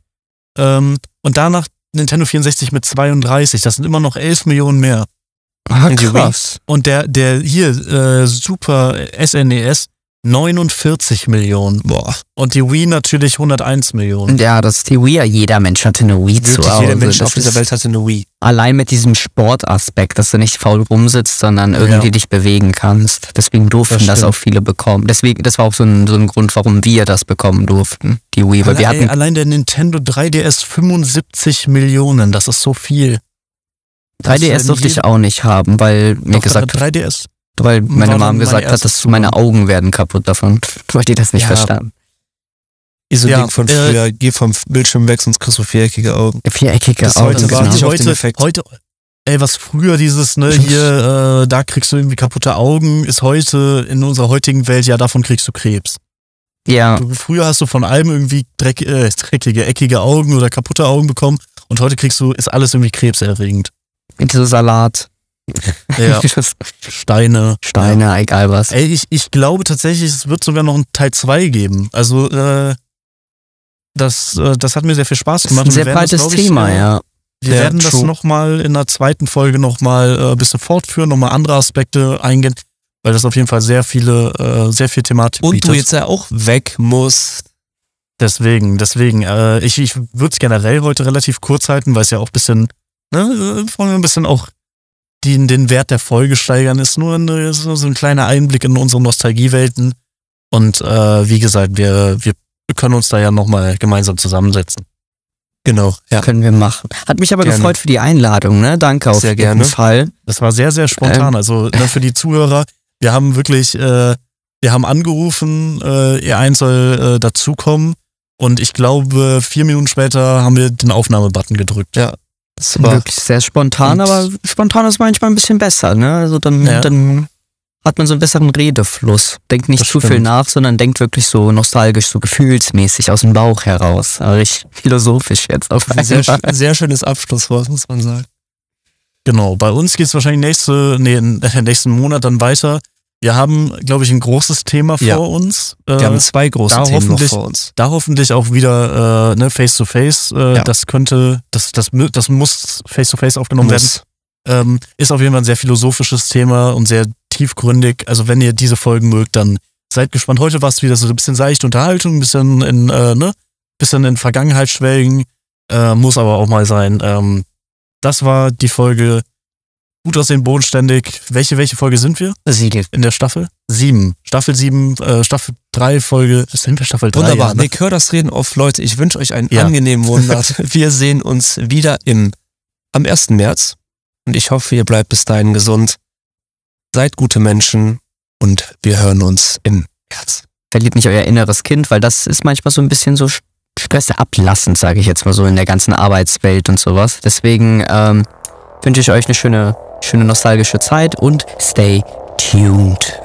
Ähm, und danach Nintendo 64 mit 32. Das sind immer noch 11 Millionen mehr. Ah, krass. Und der, der hier, äh, Super SNES 49 Millionen. Boah. Und die Wii natürlich 101 Millionen. Ja, das ist die Wii. Jeder Mensch hatte eine Wii zu Hause. Jeder Mensch auf dieser Welt hatte eine Wii. Allein mit diesem Sportaspekt, dass du nicht faul rumsitzt, sondern irgendwie ja. dich bewegen kannst. Deswegen durften das, das, auch viele bekommen. Deswegen, das war auch so ein, so ein Grund, warum wir das bekommen durften. Die Wii. Weil allein, wir hatten, allein der Nintendo 3DS 75 Millionen. Das ist so viel. 3DS durfte ich auch nicht haben, weil mir gesagt 3DS. Weil meine Mom gesagt hat, dass meine Augen werden kaputt davon, weil die das nicht ja. verstanden. Ist so ja, Ding von äh, früher, geh vom Bildschirm weg, sonst kriegst du viereckige Augen. Viereckige Augen, heute genau. War heute, heute, ey, was früher dieses, ne, hier, äh, da kriegst du irgendwie kaputte Augen, ist heute, in unserer heutigen Welt, ja, davon kriegst du Krebs. Ja. Du, früher hast du von allem irgendwie dreck, äh, dreckige, eckige Augen oder kaputte Augen bekommen und heute kriegst du, ist alles irgendwie krebserregend. Into Salat. [laughs] Ja. Steine. Steine, ja. egal was. Ey, ich, ich glaube tatsächlich, es wird sogar noch einen Teil 2 geben. Also, äh, das, äh, das hat mir sehr viel Spaß gemacht. Das ist ein sehr breites das, Thema, ich, ja. Wir ja, werden true. das nochmal in der zweiten Folge nochmal äh, ein bisschen fortführen, nochmal andere Aspekte eingehen, weil das auf jeden Fall sehr viele, äh, sehr viel Thematik Und bietet. du jetzt ja auch weg musst. Deswegen, deswegen, äh, ich, ich würde es generell heute relativ kurz halten, weil es ja auch ein bisschen, ne, äh, ein bisschen auch die den Wert der Folge steigern, ist nur eine, so ein kleiner Einblick in unsere Nostalgiewelten. Und äh, wie gesagt, wir, wir können uns da ja nochmal gemeinsam zusammensetzen. Genau, ja. Können wir machen. Hat mich aber gerne. gefreut für die Einladung, ne? Danke auf sehr jeden gerne. Fall. Das war sehr, sehr spontan. Ähm. Also ne, für die Zuhörer, wir haben wirklich, äh, wir haben angerufen, äh, ihr eins soll äh, dazukommen. Und ich glaube, vier Minuten später haben wir den Aufnahmebutton gedrückt. Ja, das war wirklich sehr spontan, aber spontan ist manchmal ein bisschen besser, ne? Also dann, ja. dann hat man so einen besseren Redefluss. Denkt nicht das zu stimmt. viel nach, sondern denkt wirklich so nostalgisch, so gefühlsmäßig aus dem Bauch heraus. Aber richtig philosophisch jetzt auf ein sehr, sehr schönes Abschlusswort, muss man sagen. Genau, bei uns geht es wahrscheinlich nächste, nee, [laughs] nächsten Monat dann weiter wir haben, glaube ich, ein großes Thema vor ja. uns. Wir haben äh, zwei große Themen noch vor uns. Da hoffentlich auch wieder äh, ne, face to face. Äh, ja. Das könnte, das, das, das muss face to face aufgenommen muss. werden. Ähm, ist auf jeden Fall ein sehr philosophisches Thema und sehr tiefgründig. Also wenn ihr diese Folgen mögt, dann seid gespannt. Heute war es wieder so ein bisschen seichte Unterhaltung, ein bisschen in, äh, ne, bisschen in Vergangenheit schwelgen. Äh, muss aber auch mal sein. Ähm, das war die Folge gut aussehen, bodenständig. Welche, welche Folge sind wir? Sieben. In der Staffel? Sieben. Staffel sieben, äh, Staffel drei, Folge, sind wir Staffel drei? Wunderbar. Ja, ne? Nick, hör das Reden auf, Leute. Ich wünsche euch einen ja. angenehmen [laughs] Monat. wir sehen uns wieder im, am 1. März. Und ich hoffe, ihr bleibt bis dahin gesund. Seid gute Menschen und wir hören uns im März. Verliebt nicht euer inneres Kind, weil das ist manchmal so ein bisschen so stressablassend, sage ich jetzt mal so, in der ganzen Arbeitswelt und sowas. Deswegen ähm, wünsche ich euch eine schöne schöne nostalgische Zeit und stay tuned.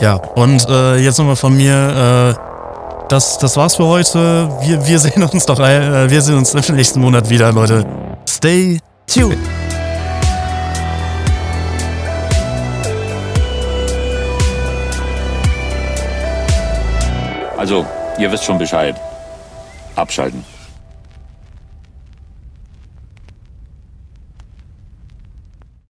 Ja, und äh, jetzt nochmal von mir, äh, das, das war's für heute. Wir, wir [laughs] sehen uns doch, äh, wir sehen uns im nächsten Monat wieder, Leute. Stay tuned. Also, ihr wisst schon Bescheid. Abschalten.